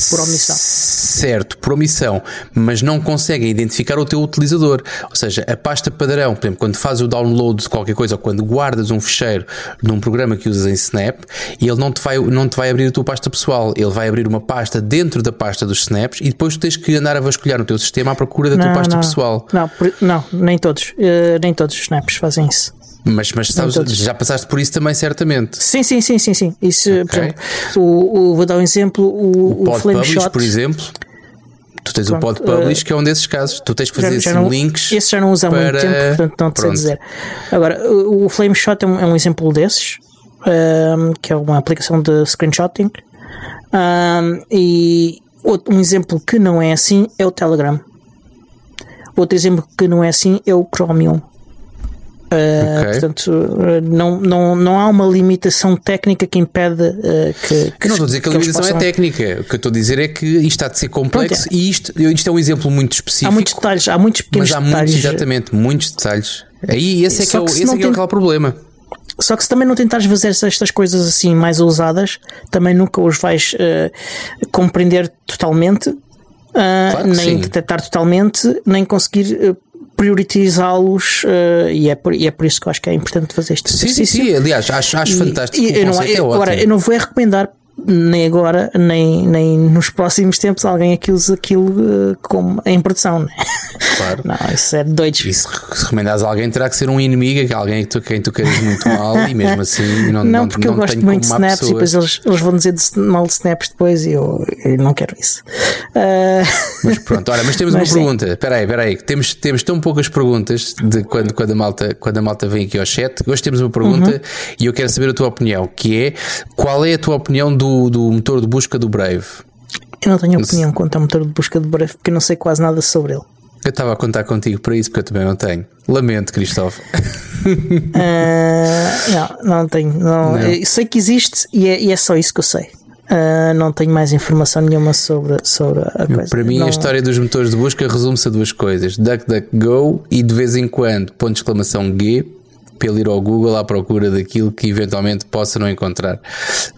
por omissão. Certo, por omissão, mas não conseguem identificar o teu utilizador. Ou seja, a pasta padrão, por exemplo, quando fazes o download de qualquer coisa ou quando guardas um ficheiro num programa que usas em Snap, ele não te vai, não te vai abrir a tua pasta pessoal, ele vai abrir uma pasta dentro da pasta dos snaps e depois tu tens que andar a vasculhar no teu sistema à procura da tua pasta não, pessoal. Não, não, nem todos. eh, nem todos os snaps fazem isso. Mas, mas sabes, todos. já passaste por isso também, certamente. Sim, sim, sim, sim, sim. Isso, por Ok. exemplo, o, o- vou dar um exemplo, o, o, Pod Flame Publish, Shot. por exemplo. Tu tens o Pronto, Pod Publish, que é um desses casos. Tu tens que fazer já, não, links. Esse já não usa há muito para- tempo, portanto não te sei dizer. Agora, o, o Flame Shot é um, é um exemplo desses, ahm, que é uma aplicação de screenshotting. Ahm, e outro, um exemplo que não é assim é o Telegram. Outro exemplo que não é assim é o Chromium. Ah, Ok. Portanto, não, não, não há uma limitação técnica que impede ah, que, que não estou a dizer que a limitação é possam- técnica. O que eu estou a dizer é que isto está de ser complexo Pronto, e isto, isto é um exemplo muito específico. Há muitos detalhes, há muitos pequenos mas há muitos, detalhes. exatamente, muitos detalhes. Aí esse é que é o, esse não é, que é o tem- problema. Só que se também não tentares fazer estas coisas assim mais ousadas, também nunca os vais eh, compreender totalmente, ah, Claro nem sim. detectar totalmente, nem conseguir prioritizá-los. eh, e, é por, e é por isso que eu acho que é importante fazer este Sim, sim, exercício. sim. Aliás, acho, acho E- fantástico. e eu não, conceito é eu- agora, eu não vou é recomendar nem agora, nem, nem nos próximos tempos alguém que use aquilo eh, como em produção. Né? Claro. Não, isso é de doidos. E se, recomendares a alguém, terá que ser um inimigo, alguém que tu, quem tu queres muito mal, e mesmo assim não, Não, não, porque não eu gosto muito de snaps e pessoa. depois eles, eles vão dizer de, mal de snaps depois e eu, eu não quero isso. Ah, Mas pronto, ora, mas temos Mas uma sim. pergunta. Espera aí, espera aí. Temos, temos tão poucas perguntas de quando, quando, a malta, quando a malta vem aqui ao chat. Hoje temos uma pergunta Uhum. e eu quero saber a tua opinião, que é qual é a tua opinião do, do motor de busca do Brave? eu não tenho opinião quanto ao motor de busca de Brave porque eu não sei quase nada sobre ele. Eu estava a contar contigo para isso, porque eu também não tenho. Lamento, Cristóvão. Ah, não, não tenho. Não, Eu sei que existe e é, e é só isso que eu sei. Ah, não tenho mais informação nenhuma sobre, sobre a coisa. Para mim, não, a história dos motores de busca resume-se a duas coisas: DuckDuckGo e de vez em quando, ponto de exclamação G, ele ir ao Google à procura daquilo que eventualmente possa não encontrar.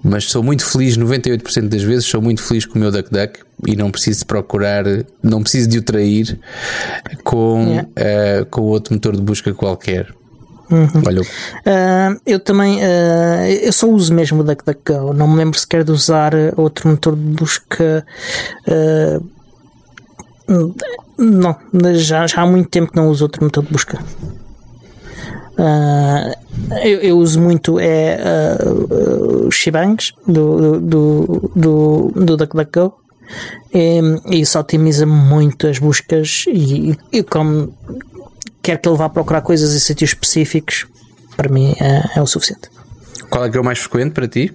Mas sou muito feliz, 98% das vezes, sou muito feliz com o meu DuckDuck e não preciso de procurar, não preciso de o trair com, Yeah. eh, com outro motor de busca qualquer. Uhum. Olha, Ah, eu também ah, eu só uso mesmo o DuckDuckGo. Não me lembro sequer de usar outro motor de busca. ah, não, já, já há muito tempo que não uso outro motor de busca. Ah, eu, eu uso muito é ah, os Shibangs do, do, do, do DuckDuckGo e, isso otimiza muito as buscas e, e como quer que ele vá procurar coisas em sítios específicos, para mim é, é o suficiente. qual é que é o mais frequente para ti?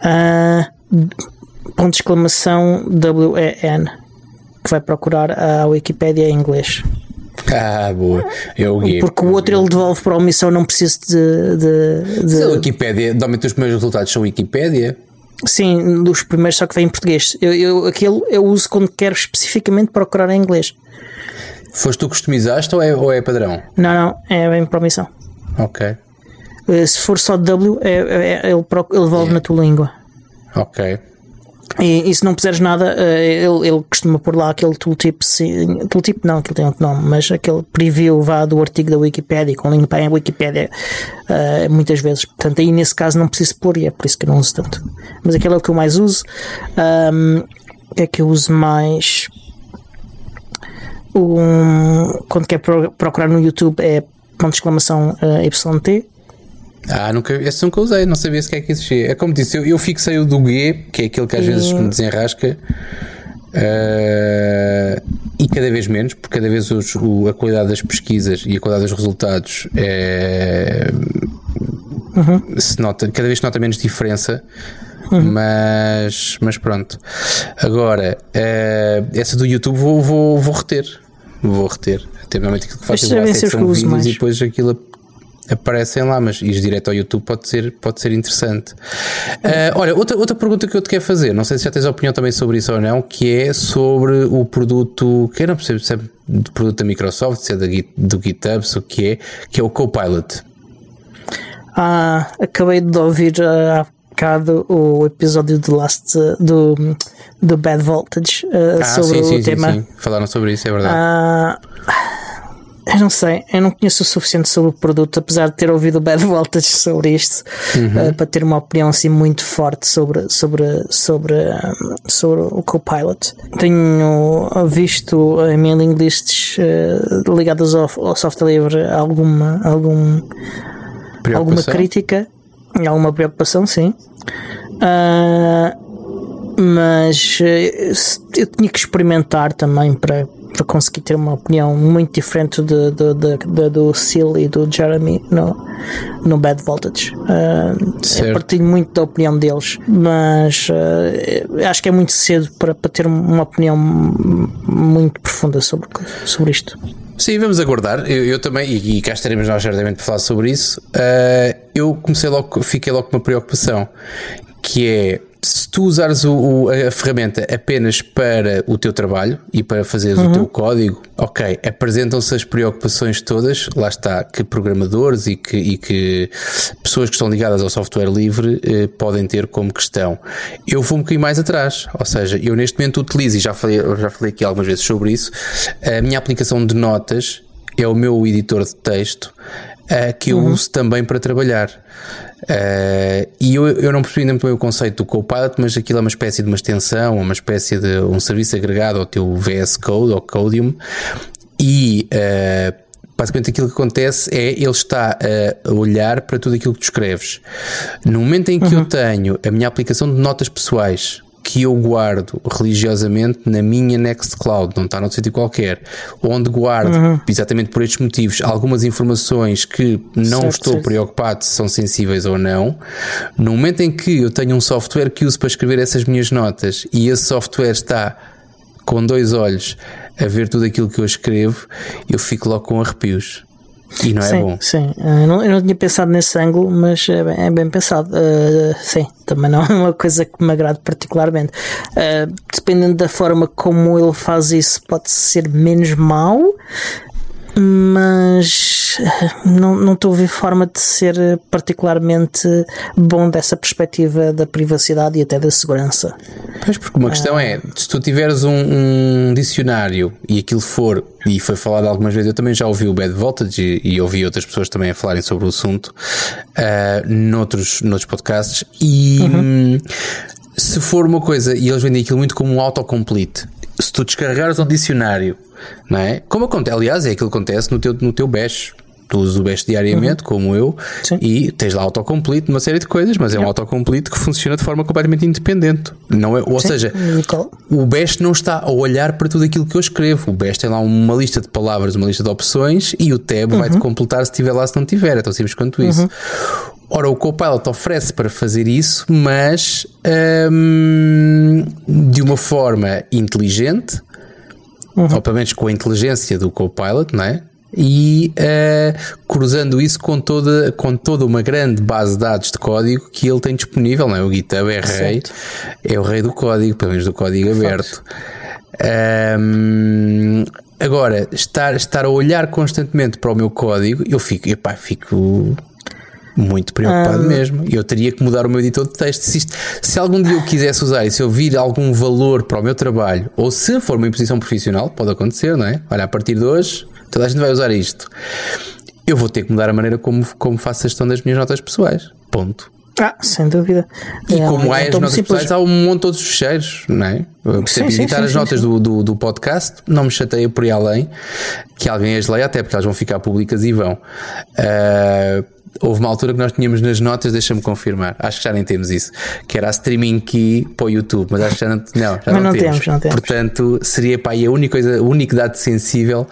Ah, ponto de exclamação WEN que vai procurar a Wikipédia em inglês. Ah, boa. É o G. Porque o outro ele devolve para a omissão, não preciso de. de, de- a Wikipédia, normalmente os primeiros resultados são Wikipédia. sim, dos primeiros, só que vem em português. Eu, eu, aquele eu uso quando quero especificamente procurar em inglês. Foste tu que customizaste ou é, ou é padrão? Não, não, é bem para a omissão. Ok, Eh, Se for só W, é, é- ele, proc- ele devolve na tua língua. ok. E, e se não puseres nada, eh, ele, ele costuma pôr lá aquele tooltip, sim, tooltip não, aquele tem outro nome, mas aquele preview vá do artigo da Wikipedia, com link para a Wikipedia, eh, muitas vezes. Portanto, aí nesse caso não preciso pôr e é por isso que eu não uso tanto. Mas aquele é o que eu mais uso. Que é que eu uso mais? Um, quando quer pro- procurar no YouTube é ponto de exclamação eh, YT. Ah, nunca, esse nunca usei, não sabia sequer que existia. É como disse, eu, eu fixei o do G, que é aquele que às vezes me desenrasca, eh, e cada vez menos, porque cada vez os- o- a qualidade das pesquisas e a qualidade dos resultados é, se nota, cada vez se nota menos diferença Uhum. Mas, mas pronto. Agora, uh, essa do YouTube vou, vou, vou reter. Vou reter. Até normalmente aquilo que faço é secção vídeos mais. e depois aquilo aparecem lá, mas ir direto ao YouTube pode ser, pode ser interessante. Uh, olha, outra, outra pergunta que eu te quero fazer, não sei se já tens opinião também sobre isso ou não, que é sobre o produto, que eu não percebo se é do produto da Microsoft, se é da, do GitHub, se o que é, que é o Copilot. Ah, acabei de ouvir há bocado o episódio do Last do, do Bad Voltage uh, ah, sobre sim, sim, o tema. Sim, Falaram sobre isso, é verdade. Ah, eu não sei, eu não conheço o suficiente sobre o produto, apesar de ter ouvido Bad Voltage sobre isto, uhum. uh, para ter uma opinião assim muito forte sobre, sobre, sobre, um, sobre o Copilot. Tenho visto em mailing lists uh, ligadas ao, ao software livre alguma, algum, alguma crítica, alguma preocupação, sim. Uh, mas eu tinha que experimentar também para para conseguir ter uma opinião muito diferente de, de, de, de do Seal e do Jeremy no, no Bad Voltage. Uh, eu partilho muito da opinião deles, mas uh, acho que é muito cedo para, para ter uma opinião muito profunda sobre, sobre isto. Sim, vamos aguardar. Eu, eu também, e, e, cá estaremos nós certamente para falar sobre isso. Uh, eu comecei logo, fiquei logo com uma preocupação que é se tu usares o, o, a ferramenta apenas para o teu trabalho e para fazeres uhum. o teu código, ok, apresentam-se as preocupações todas, lá está, que programadores e que, e que pessoas que estão ligadas ao software livre eh, podem ter como questão. Eu vou um bocadinho mais atrás, ou seja, eu neste momento utilizo, e já falei, já falei aqui algumas vezes sobre isso, a minha aplicação de notas é o meu editor de texto uh, que eu uhum. uso também para trabalhar. Uh, e eu, eu não percebi ainda muito bem o conceito do Copilot, mas aquilo é uma espécie de uma extensão, uma espécie de um serviço agregado ao teu VS Code, ao Codium, e uh, basicamente aquilo que acontece é ele está a olhar para tudo aquilo que tu escreves. No momento em que uhum. eu tenho a minha aplicação de notas pessoais que eu guardo religiosamente na minha Nextcloud, não está num sítio qualquer, onde guardo, uhum. exatamente por estes motivos, algumas informações que não certo, estou certo. preocupado se são sensíveis ou não. No momento em que eu tenho um software que uso para escrever essas minhas notas e esse software está com dois olhos a ver tudo aquilo que eu escrevo, eu fico logo com arrepios. E não é sim, bom. Sim, eu não, eu não tinha pensado nesse ângulo, mas é bem, é bem pensado. Uh, sim, também não é uma coisa que me agrade particularmente. Uh, dependendo da forma como ele faz isso, pode ser menos mau, mas eh, não, não estou a ver forma de ser particularmente bom dessa perspectiva da privacidade e até da segurança. Pois, porque uma questão ah. é: se tu tiveres um, um, dicionário e aquilo for, e foi falado algumas vezes, eu também já ouvi o Bad Voltage e, e ouvi outras pessoas também a falarem sobre o assunto uh, noutros, noutros podcasts, e uhum. se for uma coisa, e eles vendem aquilo muito como um autocomplete, se tu descarregares um dicionário não é? Como acontece, aliás, é aquilo que acontece no teu, no teu bash. Tu usas o bash diariamente, uhum. como eu, Sim. e tens lá autocomplete, uma série de coisas, mas é um autocomplete que funciona de forma completamente independente. Não é, ou Sim. seja, o bash não está a olhar para tudo aquilo que eu escrevo. O bash tem lá uma lista de palavras, uma lista de opções, e o tab uhum. vai-te completar se tiver lá, se não tiver. É tão simples quanto isso. Uhum. Ora, o Copilot oferece para fazer isso, mas hum, de uma forma inteligente, uhum. ou pelo menos com a inteligência do Copilot, não é? E uh, cruzando isso com toda, com toda uma grande base de dados de código que ele tem disponível, não é? O GitHub é rei, é o rei do código, pelo menos do código aberto. Um, agora, estar, estar a olhar constantemente para o meu código, eu fico, epá, fico muito preocupado ah. mesmo. Eu teria que mudar o meu editor de texto. Se, isto, se algum dia eu quisesse usar e se eu vir algum valor para o meu trabalho, ou se for uma imposição profissional, pode acontecer, não é? Olha, a partir de hoje, toda a gente vai usar isto. Eu vou ter que mudar a maneira como, como faço a gestão das minhas notas pessoais. Ponto. Ah, sem dúvida. E é, como há as notas simples. pessoais, há um monte de outros fecheiros, não é? Sim, editar sim, as notas do, do, do, podcast, não me chateia por ir além que alguém as leia, até porque elas vão ficar públicas e vão. Uh, houve uma altura que nós tínhamos nas notas, deixa-me confirmar, acho que já nem temos isso, que era a streaming key para o YouTube, mas acho que já não, não, já não, não, temos. temos. não temos. Portanto, seria para aí a única coisa, a única dado sensível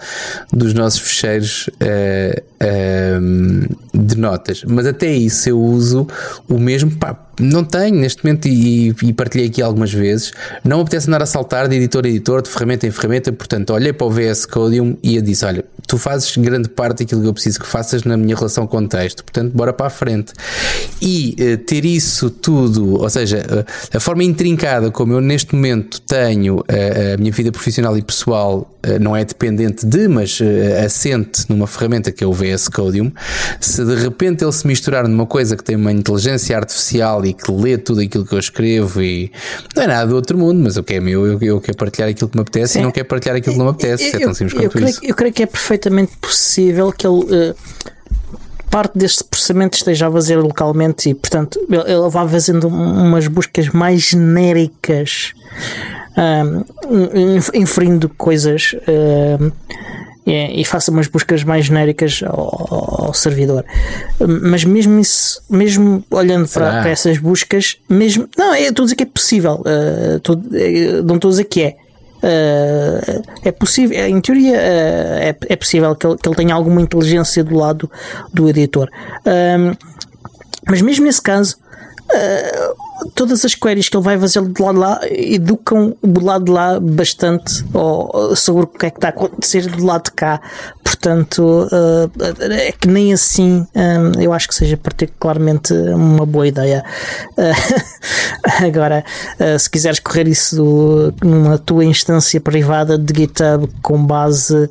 dos nossos fecheiros uh, um, de notas, mas até isso eu uso o mesmo. Pá, não tenho neste momento e, e, partilhei aqui algumas vezes. Não apetece andar a saltar de editor a editor, de ferramenta em ferramenta. Portanto, olhei para o VS Codium e eu disse: Olha, tu fazes grande parte daquilo que eu preciso que faças na minha relação com o texto. Portanto, bora para a frente. E uh, ter isso tudo, ou seja, uh, a forma intrincada como eu neste momento tenho uh, a minha vida profissional e pessoal não é dependente de, mas assente numa ferramenta que é o VS Codium. Se de repente ele se misturar numa coisa que tem uma inteligência artificial e que lê tudo aquilo que eu escrevo e não é nada do outro mundo, mas o que é meu, eu, eu quero partilhar aquilo que me apetece Sim. e não quero partilhar aquilo que não me apetece. Eu, é tão simples quanto eu creio, isso. Eu creio que é perfeitamente possível que ele. Uh, parte deste processamento esteja a fazer localmente e, portanto, ele vai fazendo umas buscas mais genéricas, um, inferindo coisas. Uh, e, e faça umas buscas mais genéricas ao, ao, servidor. Mas mesmo isso, mesmo olhando para, para, essas buscas, mesmo. Não, é, estou a dizer que é possível. Uh, eh, não estou a dizer que é. Uh, é possível, em teoria, uh, é, é possível que ele, que ele, tenha alguma inteligência do lado do editor. Uh, mas mesmo nesse caso, todas as queries que ele vai fazer de lado de lá educam do lado de lá bastante ou, sobre o que é que está a acontecer do lado de cá. Portanto, uh, é que nem assim um, eu acho que seja particularmente uma boa ideia. Uh, agora, uh, se quiseres correr isso numa tua instância privada de GitHub com base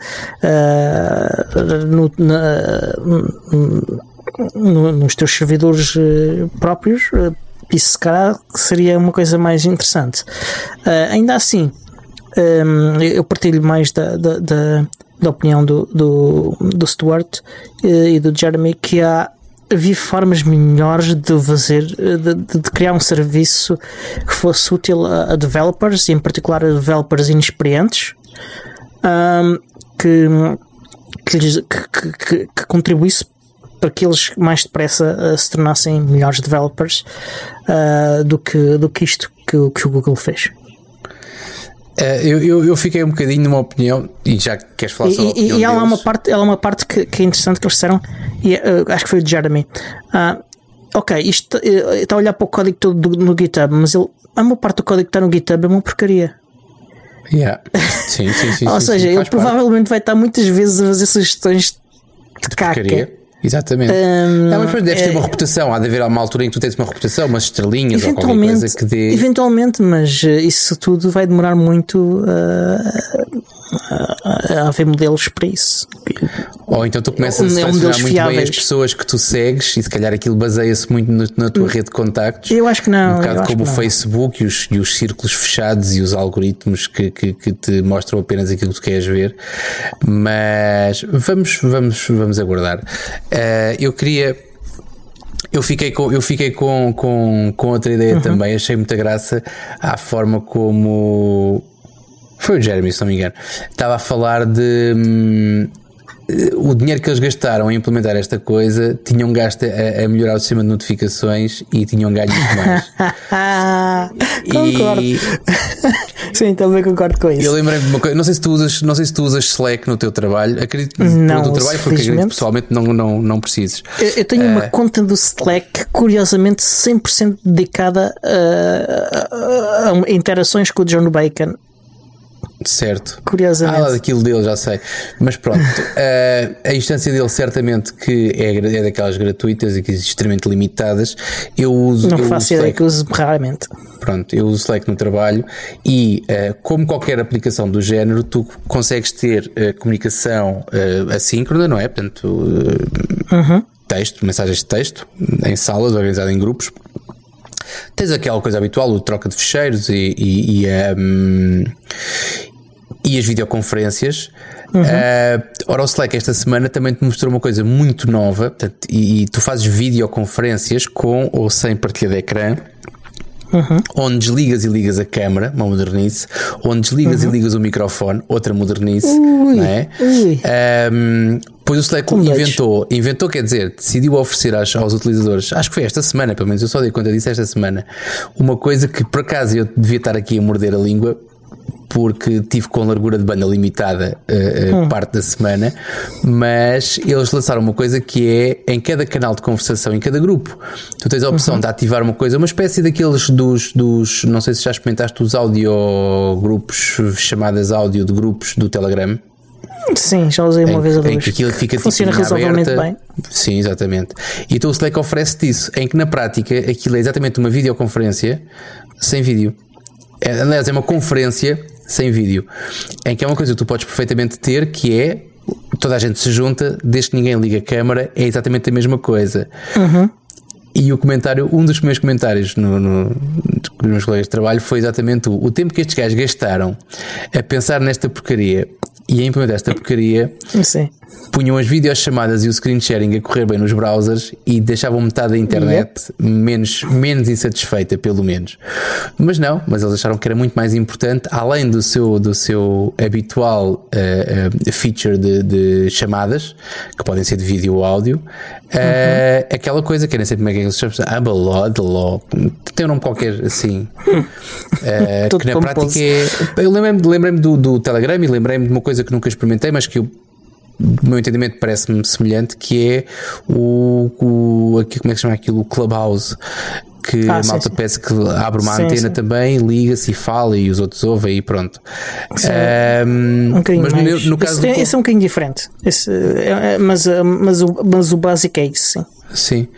no, na, no, nos teus servidores próprios, isso se calhar seria uma coisa mais interessante. Uh, ainda assim, um, eu partilho mais da, da, da, da opinião do, do, do Stuart uh, e do Jeremy que há havia formas melhores de fazer de, de, criar um serviço que fosse útil a, a developers e em particular a developers inexperientes um, que, que, que, que, que contribuísse para que eles mais depressa uh, se tornassem melhores developers uh, do, que, do que isto que, que o Google fez. Uh, eu, eu, eu, fiquei um bocadinho numa opinião, e já queres falar sobre e, e, e ela há uma parte, ela é uma parte que, que, é interessante que eles disseram, e acho que foi o Jeremy. Uh, ok, isto está a olhar para o código todo do, no GitHub, mas ele, a maior parte do código que está no GitHub é uma porcaria. Yeah. Sim, sim, sim. Ou seja, sim, ele provavelmente parte. vai estar muitas vezes a fazer sugestões de, de caca. Porcaria. Exatamente. Um, não, mas depois deves é, ter uma reputação. Há de haver uma altura em que tu tens uma reputação, umas estrelinhas ou qualquer coisa que dê. Eventualmente, mas eh, isso tudo vai demorar muito uh, a haver modelos para isso. Ou então tu começas a selecionar muito fiáveis. bem as pessoas que tu segues e se calhar aquilo baseia-se muito no, na tua hum. rede de contactos. Eu acho que não. Um bocado como o Facebook e os, e os círculos fechados e os algoritmos que, que, que, te mostram apenas aquilo que tu queres ver. Mas vamos, vamos, vamos aguardar. Uh, eu queria eu fiquei com, eu fiquei com, com, com outra ideia uhum. também, achei muita graça à forma como foi o Jeremy, se não me engano. Estava a falar de. Hum, o dinheiro que eles gastaram a implementar esta coisa tinham gasto a, a melhorar o sistema de notificações e tinham ganho mais. concordo. E... Sim, também concordo com isso. Eu lembrei-me de uma coisa, não sei se tu usas, não sei se tu usas Slack no teu trabalho, acredito no teu trabalho, porque acredito pessoalmente não, não, não precises. Eu, eu tenho uh... uma conta do Slack, curiosamente 100% dedicada a, a, a interações com o John Bacon Certo. Curiosamente. Ah, daquilo dele, já sei. Mas pronto, uh, a instância dele certamente que é, é daquelas gratuitas e que extremamente limitadas. Eu uso. Não eu faço ideia que uso raramente. Pronto, eu uso Slack no trabalho e, uh, como qualquer aplicação do género, tu consegues ter uh, comunicação assíncrona, não é? Portanto, uhum. texto, mensagens de texto, em salas, organizado em grupos. Tens aquela coisa habitual, o troca de ficheiros e, e, e um, e as videoconferências. Uhum. Uh, ora, o Slack esta semana também te mostrou uma coisa muito nova portanto, e, e, tu fazes videoconferências com ou sem partilha de ecrã. Uhum. Onde desligas e ligas a câmera, uma modernice, onde desligas uhum. e ligas o microfone, outra modernice, ui, não é? Um, pois o Slack inventou, inventou, quer dizer, decidiu oferecer aos, aos, utilizadores, acho que foi esta semana, pelo menos eu só dei conta disso esta semana, uma coisa que por acaso eu devia estar aqui a morder a língua, porque tive com largura de banda limitada uh, hum. parte da semana, mas eles lançaram uma coisa que é em cada canal de conversação, em cada grupo, tu tens a opção uhum. de ativar uma coisa, uma espécie daqueles dos, dos não sei se já experimentaste os audio grupos, chamadas áudio de grupos do Telegram. Sim, já usei uma em, vez ou duas. Em que aquilo fica tipo, Funciona tipo, razoavelmente bem. Sim, exatamente. E então o Slack oferece isso, em que na prática aquilo é exatamente uma videoconferência sem vídeo. É, aliás, é uma conferência sem vídeo, em que é uma coisa que tu podes perfeitamente ter, que é toda a gente se junta, desde que ninguém liga a câmara, é exatamente a mesma coisa. Uhum. E o comentário, um dos meus comentários no, no, nos meus colegas de trabalho foi exatamente o, o tempo que estes gajos gastaram a pensar nesta porcaria e a implementar esta porcaria, Sim. Punham as videochamadas e o screen sharing a correr bem nos browsers e deixavam metade da internet yep. menos, menos insatisfeita, pelo menos. Mas não, mas eles acharam que era muito mais importante, além do seu, do seu habitual uh, uh, feature de, de, chamadas, que podem ser de vídeo ou áudio, uh, aquela coisa que nem sei como é que eles chamam, Abalodlo, tem um nome qualquer assim, que na prática é. Eu lembrei-me lembrei do, do Telegram e lembrei-me de uma coisa que nunca experimentei, mas que eu do meu entendimento parece-me semelhante, que é o, o aqui, como é que se chama aquilo? O Clubhouse. Que ah, a malta peça que abre uma sim, antena sim. também, liga-se e fala e os outros ouvem e pronto. Um, um mas no, no caso. Esse, do... esse, é um bocadinho diferente. Esse, é, é, mas, mas, o, mas o básico é isso, sim. Sim,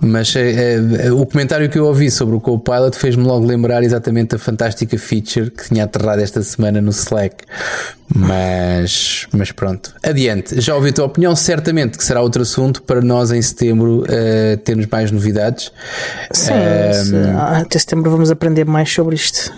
mas é, é, o comentário que eu ouvi sobre o Copilot fez-me logo lembrar exatamente a fantástica feature que tinha aterrado esta semana no Slack. Mas, mas pronto, adiante. Já ouvi a tua opinião, certamente que será outro assunto para nós em setembro uh, termos mais novidades. Sim, um, até setembro vamos aprender mais sobre isto.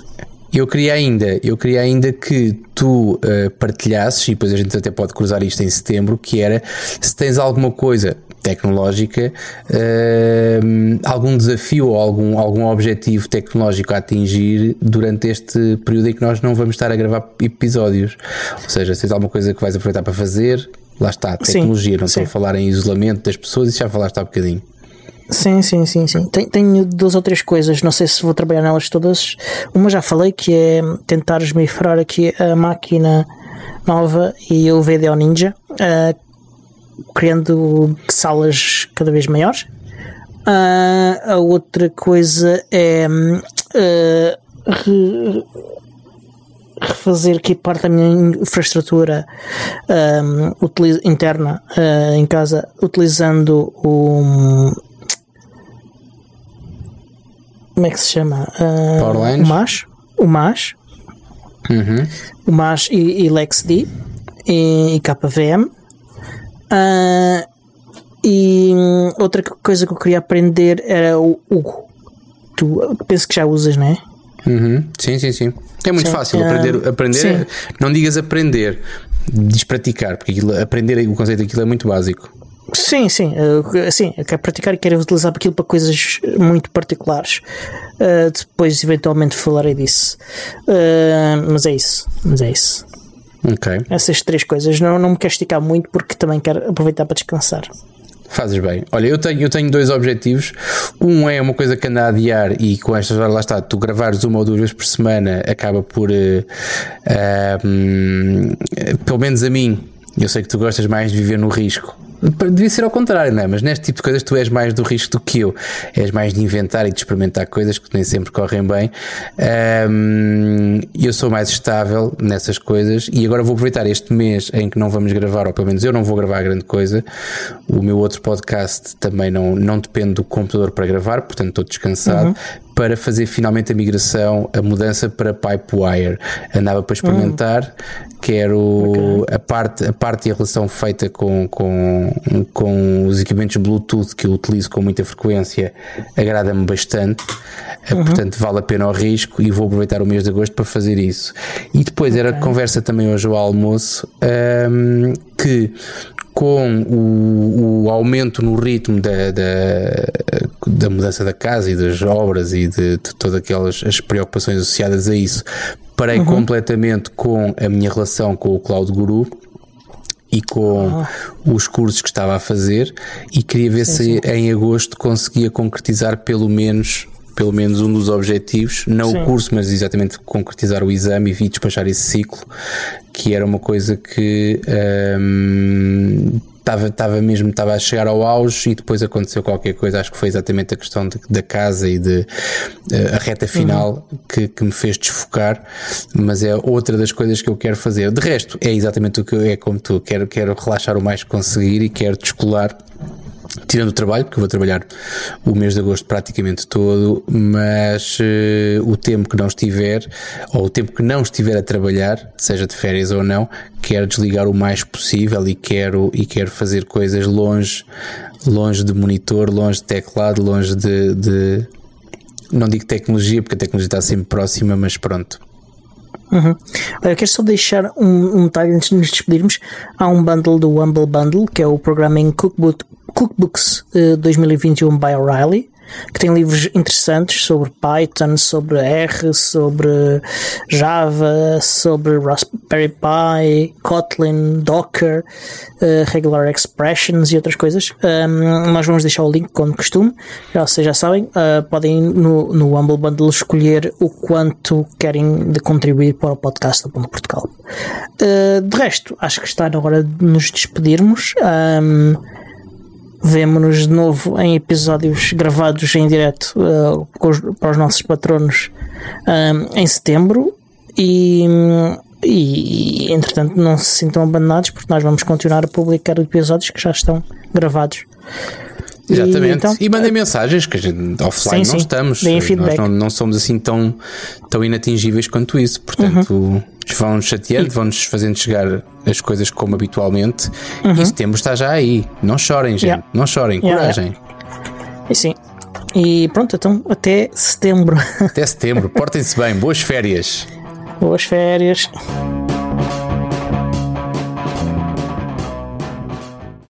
Eu queria ainda, eu queria ainda que tu uh, partilhasses, e depois a gente até pode cruzar isto em setembro, que era se tens alguma coisa tecnológica, uh, algum desafio ou algum, algum objetivo tecnológico a atingir durante este período em que nós não vamos estar a gravar episódios. Ou seja, se tens alguma coisa que vais aproveitar para fazer, lá está, tecnologia, sim, não estou a falar em isolamento das pessoas, isso já falaste há um bocadinho. Sim, sim, sim, sim. Tenho, tenho duas ou três coisas, não sei se vou trabalhar nelas todas. Uma já falei que é tentar esmifrar aqui a máquina nova e o VDO Ninja, uh, criando salas cada vez maiores. Uh, a outra coisa é uh, re, refazer aqui parte da minha infraestrutura um, interna uh, em casa utilizando o como é que se chama? Uh, o MAS o MAS uhum. o MAS e, e LexD e, e KVM Uh, e outra coisa que eu queria aprender era o Hugo. Tu penso que já usas, não é? Uhum. Sim, sim, sim. É muito sim, fácil aprender. aprender é, não digas aprender, diz praticar, porque aquilo, aprender o conceito daquilo é muito básico. Sim, sim, uh, sim, eu quero praticar e quero utilizar aquilo para coisas muito particulares. Uh, depois, eventualmente, falarei disso. Uh, mas é isso, mas é isso. Ok. Essas três coisas. Não, não me quero esticar muito porque também quero aproveitar para descansar. Fazes bem. Olha, eu tenho, eu tenho dois objetivos. Um é uma coisa que anda a adiar e com estas horas lá está, tu gravares uma ou duas vezes por semana acaba por, uh, uh, um, pelo menos a mim, eu sei que tu gostas mais de viver no risco. Devia ser ao contrário, não é? Mas neste tipo de coisas tu és mais do risco do que eu. És mais de inventar e de experimentar coisas que nem sempre correm bem. Um, eu sou mais estável nessas coisas e agora vou aproveitar este mês em que não vamos gravar, ou pelo menos eu não vou gravar grande coisa. O meu outro podcast também não, não depende do computador para gravar, portanto estou descansado. Uhum para fazer finalmente a migração, a mudança para Pipewire. Andava para experimentar, hum. quero okay. a, parte, a parte e a relação feita com, com, com os equipamentos Bluetooth que eu utilizo com muita frequência, agrada-me bastante. Eh, uhum. Portanto, vale a pena o risco e vou aproveitar o mês de agosto para fazer isso. E depois okay. era conversa também hoje ao almoço um, que com o, o, aumento no ritmo da, da, da, mudança da casa e das obras e de, de todas aquelas as preocupações associadas a isso, parei uhum. completamente com a minha relação com o Cloud Guru e com oh. os cursos que estava a fazer e queria ver sim, se sim. em agosto conseguia concretizar pelo menos pelo menos um dos objetivos, não Sim. o curso, mas exatamente concretizar o exame e despachar esse ciclo, que era uma coisa que. Um, estava, estava mesmo estava a chegar ao auge e depois aconteceu qualquer coisa. Acho que foi exatamente a questão de, da casa e de uh, a reta final uhum. que, que me fez desfocar. Mas é outra das coisas que eu quero fazer. De resto, é exatamente o que eu, é como tu. Quero, quero relaxar o mais que conseguir e quero descolar tirando o trabalho, porque eu vou trabalhar o mês de agosto praticamente todo, mas uh, o tempo que não estiver, ou o tempo que não estiver a trabalhar, seja de férias ou não, quero desligar o mais possível e quero, e quero fazer coisas longe, longe de monitor, longe de teclado, longe de, de não digo tecnologia, porque a tecnologia está sempre próxima, mas pronto. Uhum. Olha, quero só deixar um, um detalhe antes de nos despedirmos. Há um bundle do Humble Bundle, que é o Programming Cookbook, Cookbooks uh, 2021 by O'Reilly que tem livros interessantes sobre Python, sobre R, sobre Java, sobre Raspberry Pi, Kotlin, Docker, uh, Regular Expressions e outras coisas. Um, nós vamos deixar o link como costume. Já vocês já sabem, uh, podem no, no Humble Bundle escolher o quanto querem de contribuir para o podcast do Ponto Portugal. Uh, de resto, acho que está na hora de nos despedirmos. Um, Vemo-nos de novo em episódios gravados em direto uh, os, para os nossos patronos um, em setembro e, e entretanto não se sintam abandonados porque nós vamos continuar a publicar episódios que já estão gravados. Exatamente. E, então, e mandem mensagens que a gente offline sim, não sim. estamos. Nós não, não, somos assim tão, tão inatingíveis quanto isso. Portanto, uhum. vão-nos chateando, vão-nos fazendo chegar as coisas como habitualmente. Uhum. E setembro está já aí. Não chorem, gente. Yeah. Não chorem, yeah, coragem. Yeah. E sim. E pronto, então até setembro. Até setembro. Portem-se bem. Boas férias. Boas férias.